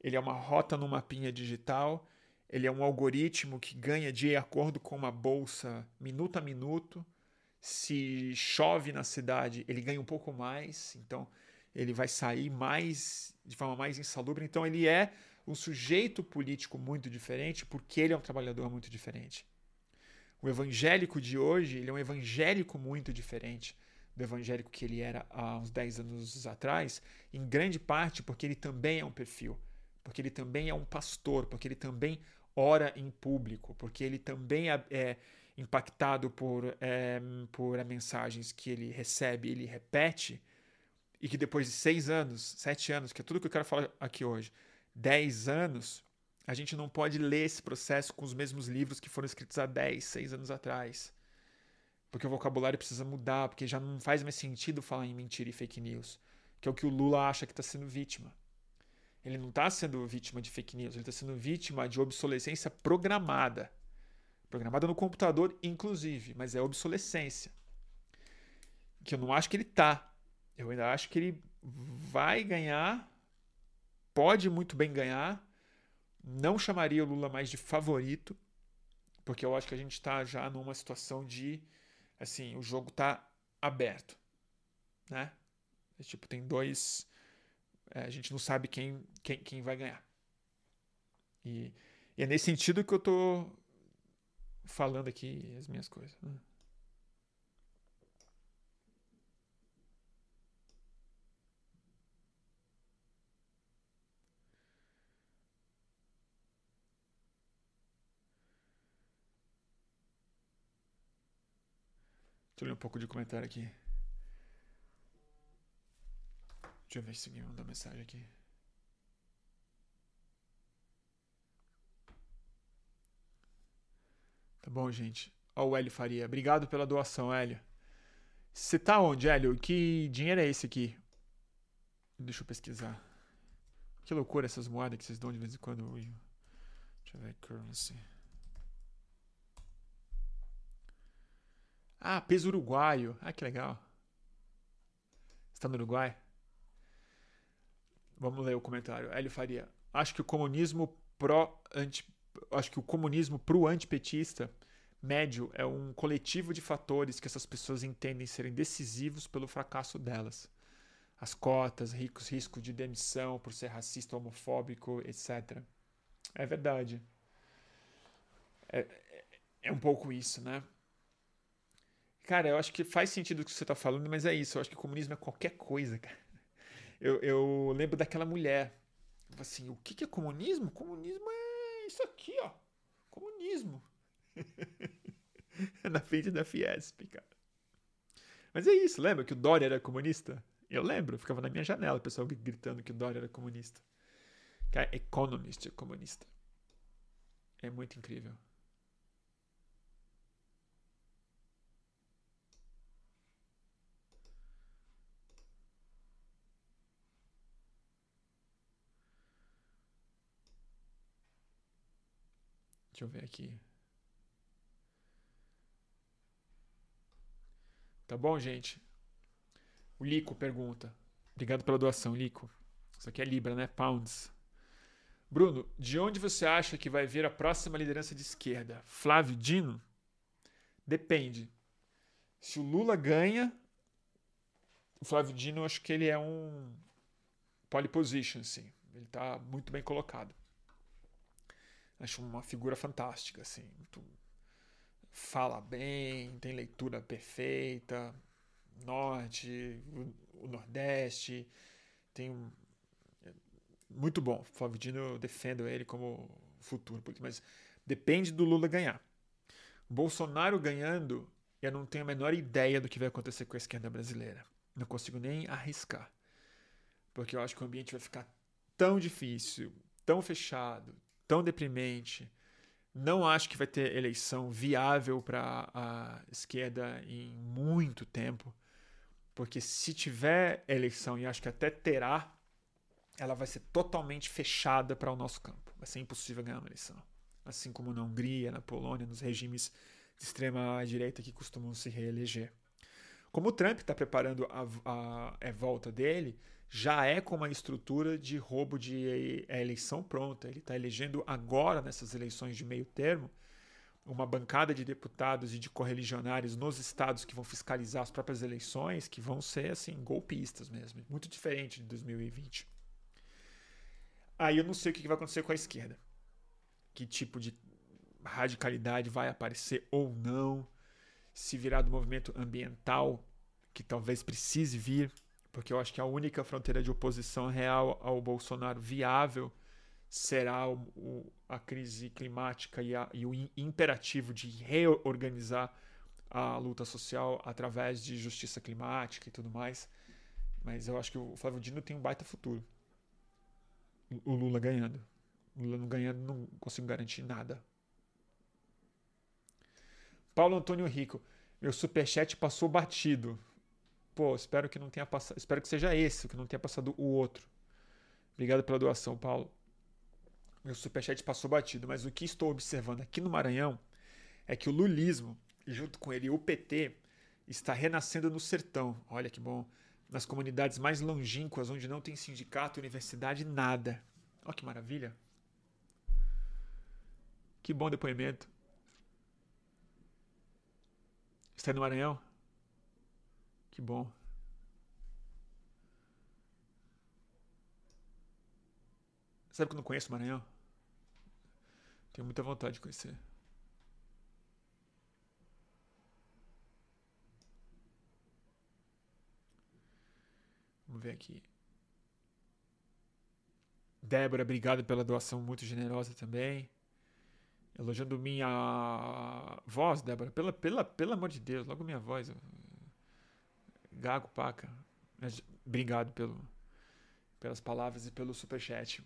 Ele é uma rota no mapinha digital. Ele é um algoritmo que ganha de acordo com uma bolsa minuto a minuto. Se chove na cidade, ele ganha um pouco mais. Então, ele vai sair mais de forma mais insalubre. Então, ele é um sujeito político muito diferente porque ele é um trabalhador muito diferente. O evangélico de hoje, ele é um evangélico muito diferente do evangélico que ele era há uns 10 anos atrás, em grande parte porque ele também é um perfil, porque ele também é um pastor, porque ele também ora em público, porque ele também é, é impactado por, é, por mensagens que ele recebe, ele repete, e que depois de seis anos, sete anos, que é tudo que eu quero falar aqui hoje, dez anos, a gente não pode ler esse processo com os mesmos livros que foram escritos há dez, seis anos atrás. Porque o vocabulário precisa mudar, porque já não faz mais sentido falar em mentira e fake news, que é o que o Lula acha que está sendo vítima. Ele não está sendo vítima de fake news, ele está sendo vítima de obsolescência programada. Programada no computador, inclusive, mas é obsolescência. Que eu não acho que ele tá. Eu ainda acho que ele vai ganhar, pode muito bem ganhar. Não chamaria o Lula mais de favorito, porque eu acho que a gente está já numa situação de, assim, o jogo está aberto, né? Tipo, tem dois, é, a gente não sabe quem, quem, quem vai ganhar. E, e é nesse sentido que eu tô falando aqui as minhas coisas. Hum. Deixa eu ler um pouco de comentário aqui. Deixa eu ver se alguém mandou mensagem aqui. Tá bom, gente. Ó, o Hélio Faria. Obrigado pela doação, Hélio. Você tá onde, Hélio? Que dinheiro é esse aqui? Deixa eu pesquisar. Que loucura essas moedas que vocês dão de vez em quando. Deixa eu ver. Currency. Ah, peso uruguaio. Ah, que legal. Você tá no Uruguai? Vamos ler o comentário. Hélio Faria. Acho que o comunismo pró anti acho que o comunismo para o antipetista médio é um coletivo de fatores que essas pessoas entendem serem decisivos pelo fracasso delas. As cotas, ricos, risco de demissão por ser racista, homofóbico, etc. É verdade. É, é, é um pouco isso, né? Cara, eu acho que faz sentido o que você está falando, mas é isso. Eu acho que comunismo é qualquer coisa, cara. Eu, eu lembro daquela mulher. Assim, o que é comunismo? Comunismo é isso aqui, ó. Comunismo. Na frente da Fiesp, cara. Mas é isso, lembra que o Dória era comunista? Eu lembro, ficava na minha janela o pessoal gritando que o Dória era comunista. Cara, Economist é comunista. É muito incrível. Deixa eu ver aqui. Tá bom, gente? O Lico pergunta. Obrigado pela doação, Lico. Isso aqui é Libra, né? Pounds. Bruno, de onde você acha que vai vir a próxima liderança de esquerda? Flávio Dino? Depende. Se o Lula ganha, o Flávio Dino, acho que ele é um pole position, sim. Ele está muito bem colocado. Acho uma figura fantástica, assim. Muito... Fala bem, tem leitura perfeita. Norte, o, Nordeste. Tem um... Muito bom. Flávio Dino, eu defendo ele como futuro, mas depende do Lula ganhar. Bolsonaro ganhando, eu não tenho a menor ideia do que vai acontecer com a esquerda brasileira. Não consigo nem arriscar. Porque eu acho que o ambiente vai ficar tão difícil, tão fechado, tão deprimente. Não acho que vai ter eleição viável para a esquerda em muito tempo, porque se tiver eleição, e acho que até terá, ela vai ser totalmente fechada para o nosso campo. Vai ser impossível ganhar uma eleição. Assim como na Hungria, na Polônia, nos regimes de extrema direita que costumam se reeleger. Como o Trump está preparando a, a, a volta dele, já é com uma estrutura de roubo de eleição pronta. Ele está elegendo agora, nessas eleições de meio termo, uma bancada de deputados e de correligionários nos estados que vão fiscalizar as próprias eleições, que vão ser assim golpistas mesmo, muito diferente de 2020. Aí eu não sei o que vai acontecer com a esquerda. Que tipo de radicalidade vai aparecer ou não. Se virar do movimento ambiental, que talvez precise vir, porque eu acho que a única fronteira de oposição real ao Bolsonaro viável será o, o, a crise climática e, a, e o imperativo de reorganizar a luta social através de justiça climática e tudo mais. Mas eu acho que o Flávio Dino tem um baita futuro. O Lula ganhando. O Lula não ganhando, não consigo garantir nada. Paulo Antônio Rico. Meu superchat passou batido. Pô, espero que não tenha passado. Espero que seja esse, que não tenha passado o outro. Obrigado pela doação, Paulo. Meu superchat passou batido, mas o que estou observando aqui no Maranhão é que o lulismo, junto com ele o PT, está renascendo no sertão. Olha que bom nas comunidades mais longínquas, onde não tem sindicato, universidade, nada. Olha que maravilha. Que bom depoimento. Está no Maranhão? Que bom. Sabe que eu não conheço o Maranhão? Tenho muita vontade de conhecer. Vamos ver aqui. Débora, obrigado pela doação muito generosa também. Elogiando minha voz, Débora. Pela, pela, pelo amor de Deus, logo minha voz. Gago, paca. Obrigado pelo, pelas palavras e pelo superchat.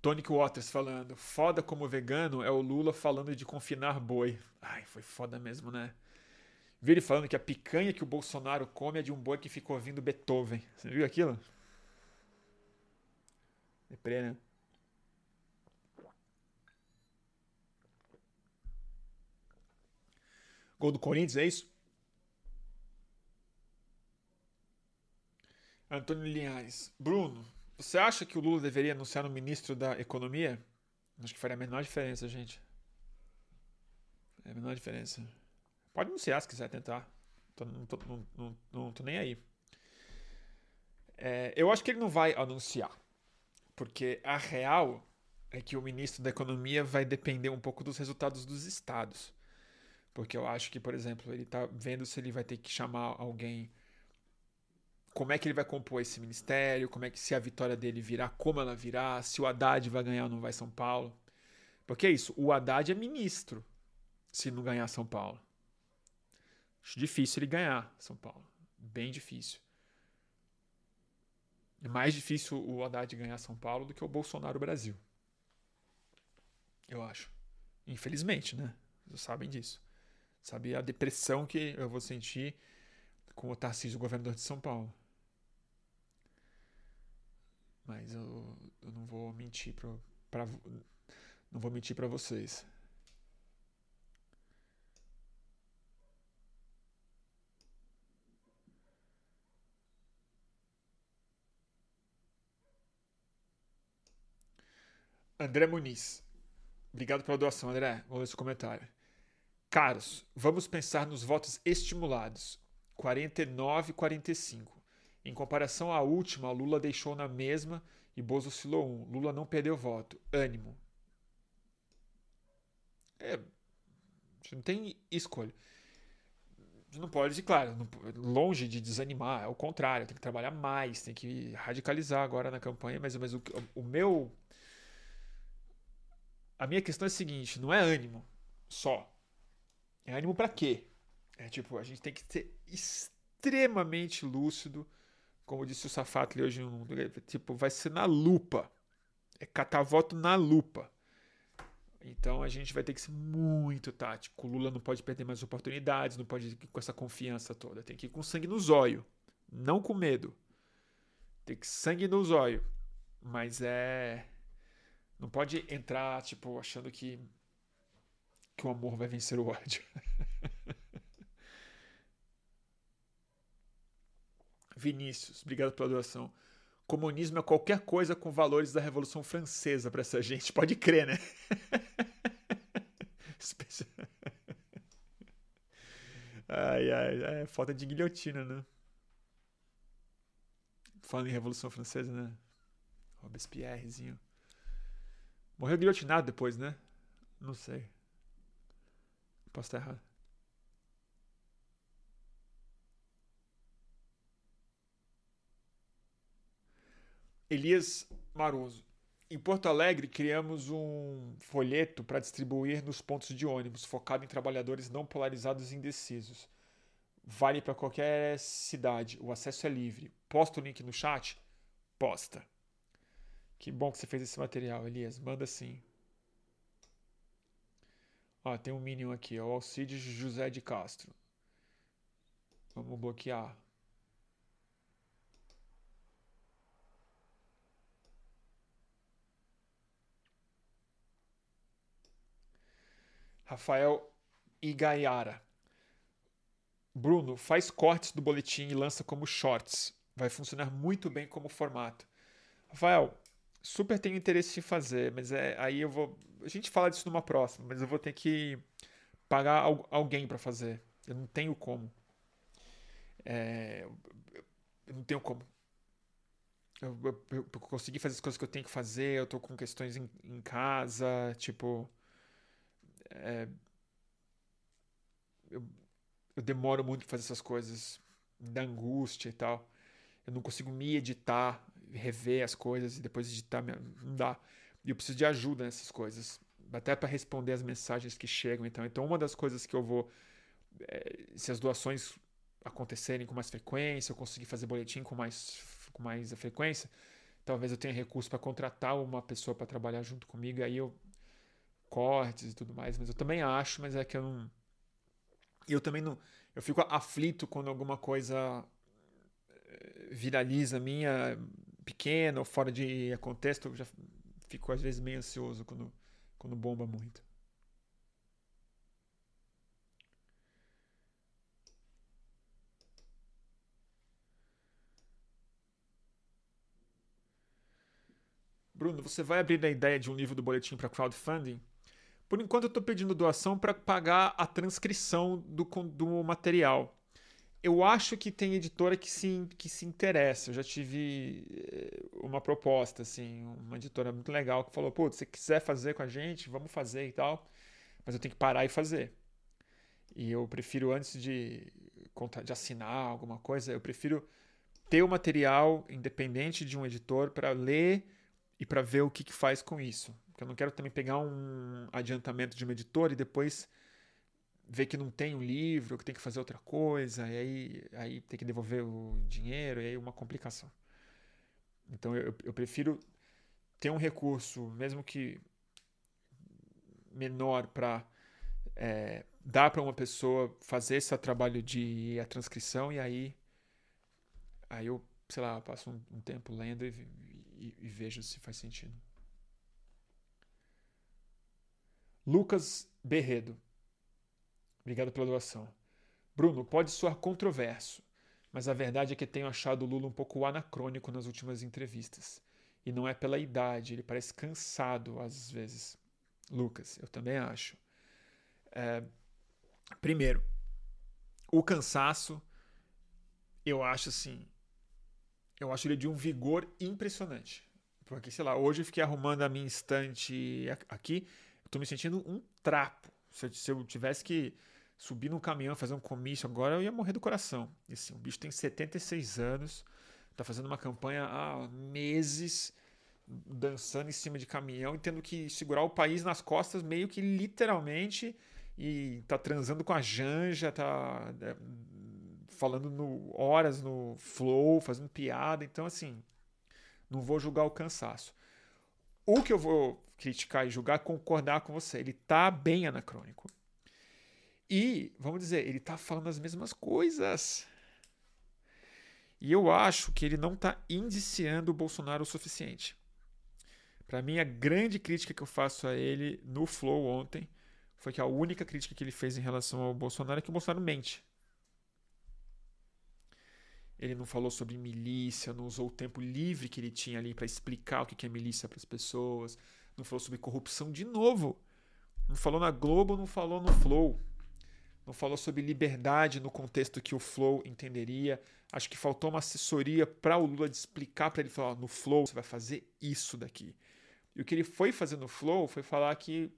Tonic Waters falando, foda como vegano é o Lula falando de confinar boi. Ai, foi foda mesmo, né? Vi ele falando que a picanha que o Bolsonaro come é de um boi que ficou ouvindo Beethoven. Você viu aquilo? Deprê, né? Gol do Corinthians, é isso? Antônio Linhares. Bruno, você acha que o Lula deveria anunciar no ministro da Economia? Acho que faria a menor diferença, gente. É a menor diferença. Pode anunciar se quiser tentar. Tô, não, tô, não, não, não, tô nem aí. É, eu acho que ele não vai anunciar. Porque a real é que o ministro da Economia vai depender um pouco dos resultados dos estados. Porque eu acho que, por exemplo, ele está vendo se ele vai ter que chamar alguém como é que ele vai compor esse ministério, como é que se a vitória dele virá, como ela virá, se o Haddad vai ganhar ou não vai São Paulo. Porque é isso, o Haddad é ministro se não ganhar São Paulo. Acho difícil ele ganhar São Paulo. Bem difícil. É mais difícil o Haddad ganhar São Paulo do que o Bolsonaro Brasil. Eu acho. Infelizmente, né? Vocês sabem disso. Sabe a depressão que eu vou sentir com o Tarcísio, governador de São Paulo. Mas eu, eu não vou mentir pra, pra, não vou mentir para vocês. André Muniz. Obrigado pela doação, André. Vou ler seu comentário. Caros, vamos pensar nos votos estimulados. 49 e 45. Em comparação à última, Lula deixou na mesma e Bozo oscilou um. Lula não perdeu voto. Ânimo. É, gente não tem escolha. Gente não pode, claro, não, longe de desanimar, é o contrário, tem que trabalhar mais, tem que radicalizar agora na campanha, mas, mas o, o meu. A minha questão é a seguinte: não é ânimo só. É ânimo para quê? É tipo, a gente tem que ser extremamente lúcido como disse o Safatli hoje, tipo, vai ser na lupa. É catar voto na lupa. Então a gente vai ter que ser muito tático. O Lula não pode perder mais oportunidades, não pode ir com essa confiança toda. Tem que ir com sangue no zóio, não com medo. Tem que sangue no zóio. Mas é. Não pode entrar, tipo, achando que, que o amor vai vencer o ódio. Vinícius, obrigado pela doação. Comunismo é qualquer coisa com valores da Revolução Francesa para essa gente. Pode crer, né? Ai, ai, é falta de guilhotina, né? Falando em Revolução Francesa, né? Robespierrezinho. Morreu guilhotinado depois, né? Não sei. Posso estar errado. Elias Maroso. Em Porto Alegre, criamos um folheto para distribuir nos pontos de ônibus, focado em trabalhadores não polarizados e indecisos. Vale para qualquer cidade, o acesso é livre. Posta o link no chat? Posta. Que bom que você fez esse material, Elias. Manda sim. Ó, tem um Minion aqui, ó, o Alcides José de Castro. Vamos bloquear. Rafael Igaiara. Bruno, faz cortes do boletim e lança como shorts. Vai funcionar muito bem como formato. Rafael, super tenho interesse em fazer, mas é, aí eu vou. A gente fala disso numa próxima, mas eu vou ter que pagar alguém para fazer. Eu não tenho como. É, eu não tenho como. Eu, eu, eu, consegui fazer as coisas que eu tenho que fazer, eu tô com questões em, em casa, tipo é, eu, eu demoro muito para fazer essas coisas, da angústia e tal. Eu não consigo me editar, rever as coisas e depois editar, não dá. E eu preciso de ajuda nessas coisas, até para responder as mensagens que chegam. Então, então uma das coisas que eu vou, é, se as doações acontecerem com mais frequência, eu conseguir fazer boletim com mais, com mais frequência, talvez eu tenha recurso para contratar uma pessoa para trabalhar junto comigo. Aí eu cortes e tudo mais, mas eu também acho, mas é que eu não. Eu também não. Eu fico aflito quando alguma coisa viraliza minha, pequena ou fora de contexto, eu já fico às vezes meio ansioso quando, quando bomba muito. Bruno, você vai abrir a ideia de um livro do boletim para crowdfunding? Por enquanto, eu estou pedindo doação para pagar a transcrição do, do material. Eu acho que tem editora que se, que se interessa. Eu já tive eh, uma proposta, assim, uma editora muito legal que falou: pô, se você quiser fazer com a gente, vamos fazer e tal. Mas eu tenho que parar e fazer. E eu prefiro, antes de, de assinar alguma coisa, eu prefiro ter o material independente de um editor para ler e para ver o que, que faz com isso. Porque eu não quero também pegar um adiantamento de uma editora e depois ver que não tem um livro, que tem que fazer outra coisa, e aí, aí tem que devolver o dinheiro, e aí uma complicação. Então eu, eu prefiro ter um recurso, mesmo que menor, para é, dar para uma pessoa fazer esse trabalho de a transcrição, e aí, aí eu, sei lá, passo um, um tempo lendo e, e, e vejo se faz sentido. Lucas Berredo. Obrigado pela doação. Bruno, pode soar controverso, mas a verdade é que tenho achado o Lula um pouco anacrônico nas últimas entrevistas. E não é pela idade, ele parece cansado às vezes. Lucas, eu também acho. É, primeiro, o cansaço, eu acho assim. Eu acho ele de um vigor impressionante. Porque, sei lá, hoje eu fiquei arrumando a minha estante aqui tô me sentindo um trapo. Se eu, se eu tivesse que subir num caminhão, fazer um comício agora, eu ia morrer do coração. E assim, o bicho tem 76 anos, tá fazendo uma campanha há meses, dançando em cima de caminhão e tendo que segurar o país nas costas, meio que literalmente, e tá transando com a Janja, tá é, falando no, horas no flow, fazendo piada. Então, assim, não vou julgar o cansaço. O que eu vou criticar e julgar, concordar com você. Ele tá bem anacrônico. E, vamos dizer, ele tá falando as mesmas coisas. E eu acho que ele não está indiciando o Bolsonaro o suficiente. Para mim, a grande crítica que eu faço a ele no Flow ontem foi que a única crítica que ele fez em relação ao Bolsonaro é que o Bolsonaro mente. Ele não falou sobre milícia, não usou o tempo livre que ele tinha ali para explicar o que é milícia para as pessoas, não falou sobre corrupção de novo. Não falou na Globo, não falou no Flow. Não falou sobre liberdade no contexto que o Flow entenderia. Acho que faltou uma assessoria para o Lula de explicar para ele falar: no Flow você vai fazer isso daqui. E o que ele foi fazer no Flow foi falar que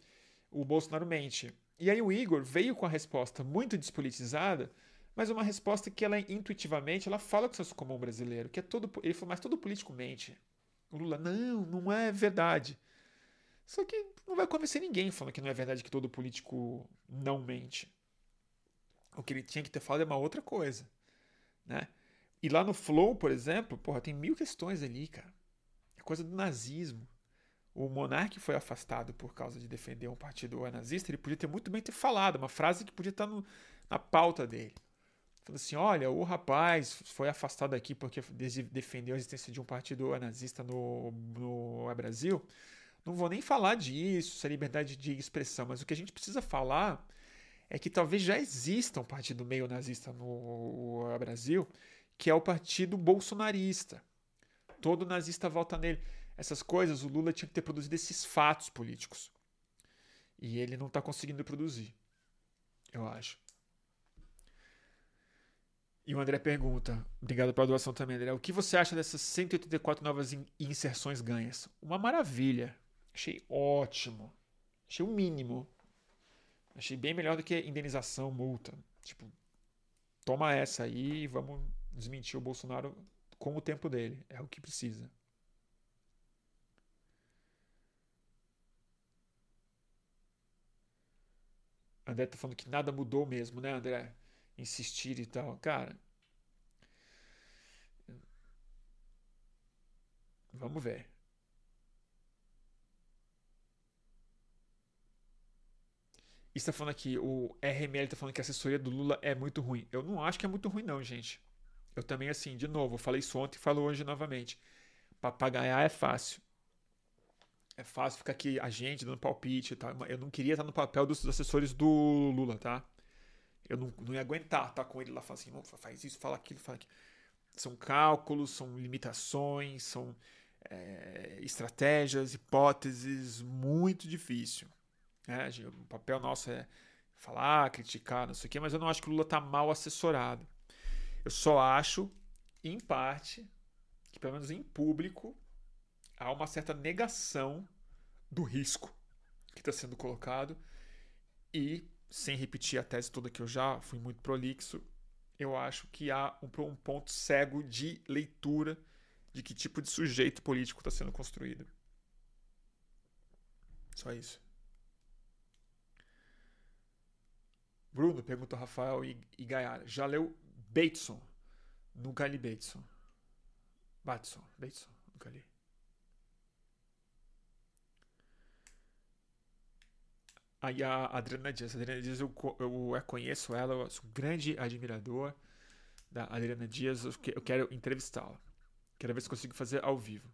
o Bolsonaro mente. E aí o Igor veio com a resposta muito despolitizada, mas uma resposta que ela intuitivamente ela fala com o senso comum brasileiro, que é todo ele falou, mas todo político mente. O Lula, não, não é verdade. Só que não vai convencer ninguém falando que não é verdade que todo político não mente. O que ele tinha que ter falado é uma outra coisa, né? E lá no Flow, por exemplo, porra, tem mil questões ali, cara. É coisa do nazismo. O monarca foi afastado por causa de defender um partido nazista. Ele podia ter muito bem ter falado, uma frase que podia estar no, na pauta dele. Falando assim: olha, o rapaz foi afastado aqui porque defendeu a existência de um partido nazista no, no Brasil. Não vou nem falar disso, se é liberdade de expressão, mas o que a gente precisa falar é que talvez já exista um partido meio nazista no Brasil, que é o partido bolsonarista. Todo nazista vota nele. Essas coisas, o Lula tinha que ter produzido esses fatos políticos. E ele não está conseguindo produzir, eu acho. E o André pergunta, obrigado pela doação também, André. O que você acha dessas 184 novas inserções ganhas? Uma maravilha. Achei ótimo. Achei o mínimo. Achei bem melhor do que indenização, multa. Tipo, toma essa aí e vamos desmentir o Bolsonaro com o tempo dele. É o que precisa. André tá falando que nada mudou mesmo, né, André? Insistir e tal. Cara. Vamos ver. Está falando aqui, o RML está falando que a assessoria do Lula é muito ruim. Eu não acho que é muito ruim, não, gente. Eu também, assim, de novo, falei isso ontem e falo hoje novamente. Papagaiar é fácil. É fácil ficar aqui a gente dando palpite tal. Eu não queria estar no papel dos assessores do Lula, tá? Eu não, não ia aguentar estar com ele lá falando assim, faz isso, fala aquilo, fala aquilo. São cálculos, são limitações, são é, estratégias, hipóteses, muito difícil. É, o papel nosso é falar, criticar, não sei o quê, mas eu não acho que o Lula está mal assessorado. Eu só acho, em parte, que pelo menos em público, há uma certa negação do risco que está sendo colocado e, sem repetir a tese toda que eu já fui muito prolixo, eu acho que há um, um ponto cego de leitura de que tipo de sujeito político está sendo construído. Só isso. Bruno, pergunta Rafael e, e Gaiara. Já leu Bateson? Nunca li Bateson. Batson, Bateson, nunca li. Aí a Adriana Dias. A Adriana Dias, eu, eu, eu conheço ela, eu sou um grande admirador da Adriana Dias. Eu quero entrevistá-la. Quero ver se consigo fazer ao vivo.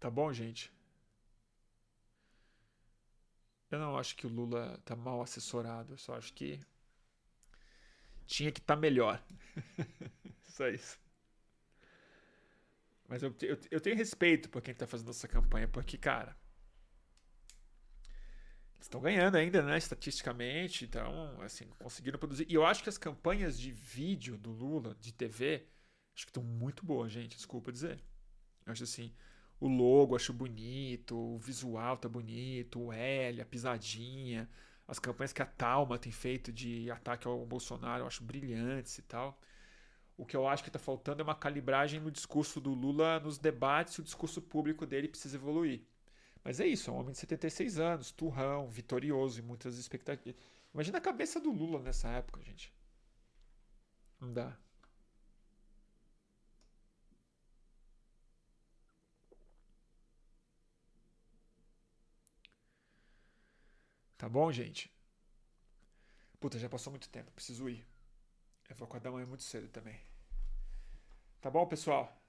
Tá bom, gente? Eu não acho que o Lula tá mal assessorado. Eu só acho que tinha que estar tá melhor. só isso. Mas eu, eu, eu, tenho respeito por quem tá fazendo essa campanha, porque, cara. Eles estão ganhando ainda, né? Estatisticamente. Então, assim, conseguiram produzir. E eu acho que as campanhas de vídeo do Lula, de TV, acho que estão muito boas, gente. Desculpa dizer. Eu acho assim o logo acho bonito, o visual tá bonito, o L, a pisadinha, as campanhas que a Talma tem feito de ataque ao Bolsonaro, eu acho brilhantes e tal. O que eu acho que está faltando é uma calibragem no discurso do Lula nos debates, o discurso público dele precisa evoluir. Mas é isso, é um homem de 76 anos, turrão, vitorioso e muitas expectativas. Imagina a cabeça do Lula nessa época, gente. Não dá. Tá bom, gente? Puta, já passou muito tempo, preciso ir. Eu vou acordar amanhã muito cedo também. Tá bom, pessoal?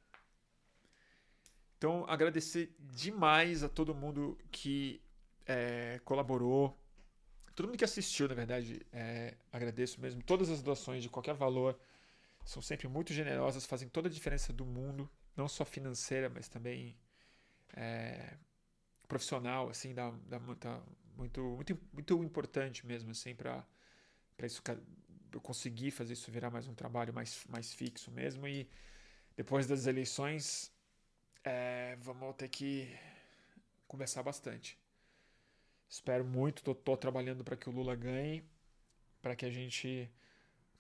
Então, agradecer demais a todo mundo que é, colaborou, todo mundo que assistiu, na verdade, é, agradeço mesmo. Todas as doações de qualquer valor são sempre muito generosas, fazem toda a diferença do mundo, não só financeira, mas também é, profissional, assim, dá, dá muita, muito, muito, muito importante mesmo, assim, para isso eu conseguir fazer isso virar mais um trabalho mais, mais fixo mesmo. E depois das eleições, é, vamos ter que conversar bastante. Espero muito, tô, tô trabalhando para que o Lula ganhe, para que a gente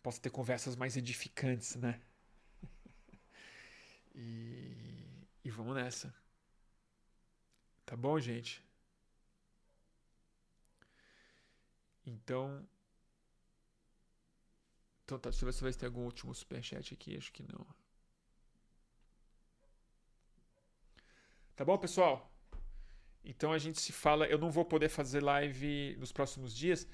possa ter conversas mais edificantes, né? e, e vamos nessa. Tá bom, gente? Então. Então tá, deixa eu ver se vai ter algum último superchat aqui. Acho que não. Tá bom, pessoal? Então a gente se fala. Eu não vou poder fazer live nos próximos dias.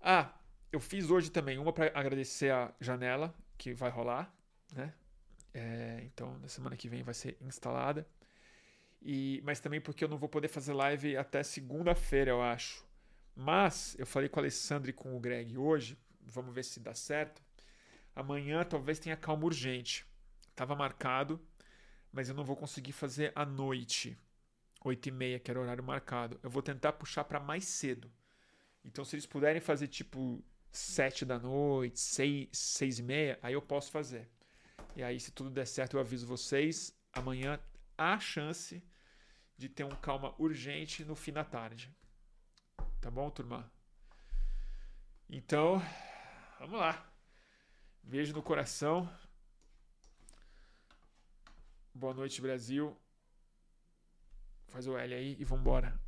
Ah, eu fiz hoje também uma para agradecer a janela que vai rolar, né? É, então na semana que vem vai ser instalada. E, mas também porque eu não vou poder fazer live até segunda-feira, eu acho. Mas eu falei com o Alessandro e com o Greg hoje, vamos ver se dá certo. Amanhã talvez tenha calma urgente. Tava marcado, mas eu não vou conseguir fazer à noite, 8 e meia, que era o horário marcado. Eu vou tentar puxar para mais cedo. Então, se eles puderem fazer tipo 7 da noite, 6, 6 e meia, aí eu posso fazer. E aí, se tudo der certo, eu aviso vocês. Amanhã há chance de ter um calma urgente no fim da tarde. Tá bom, turma? Então, vamos lá. Beijo no coração. Boa noite, Brasil. Faz o L aí e vambora.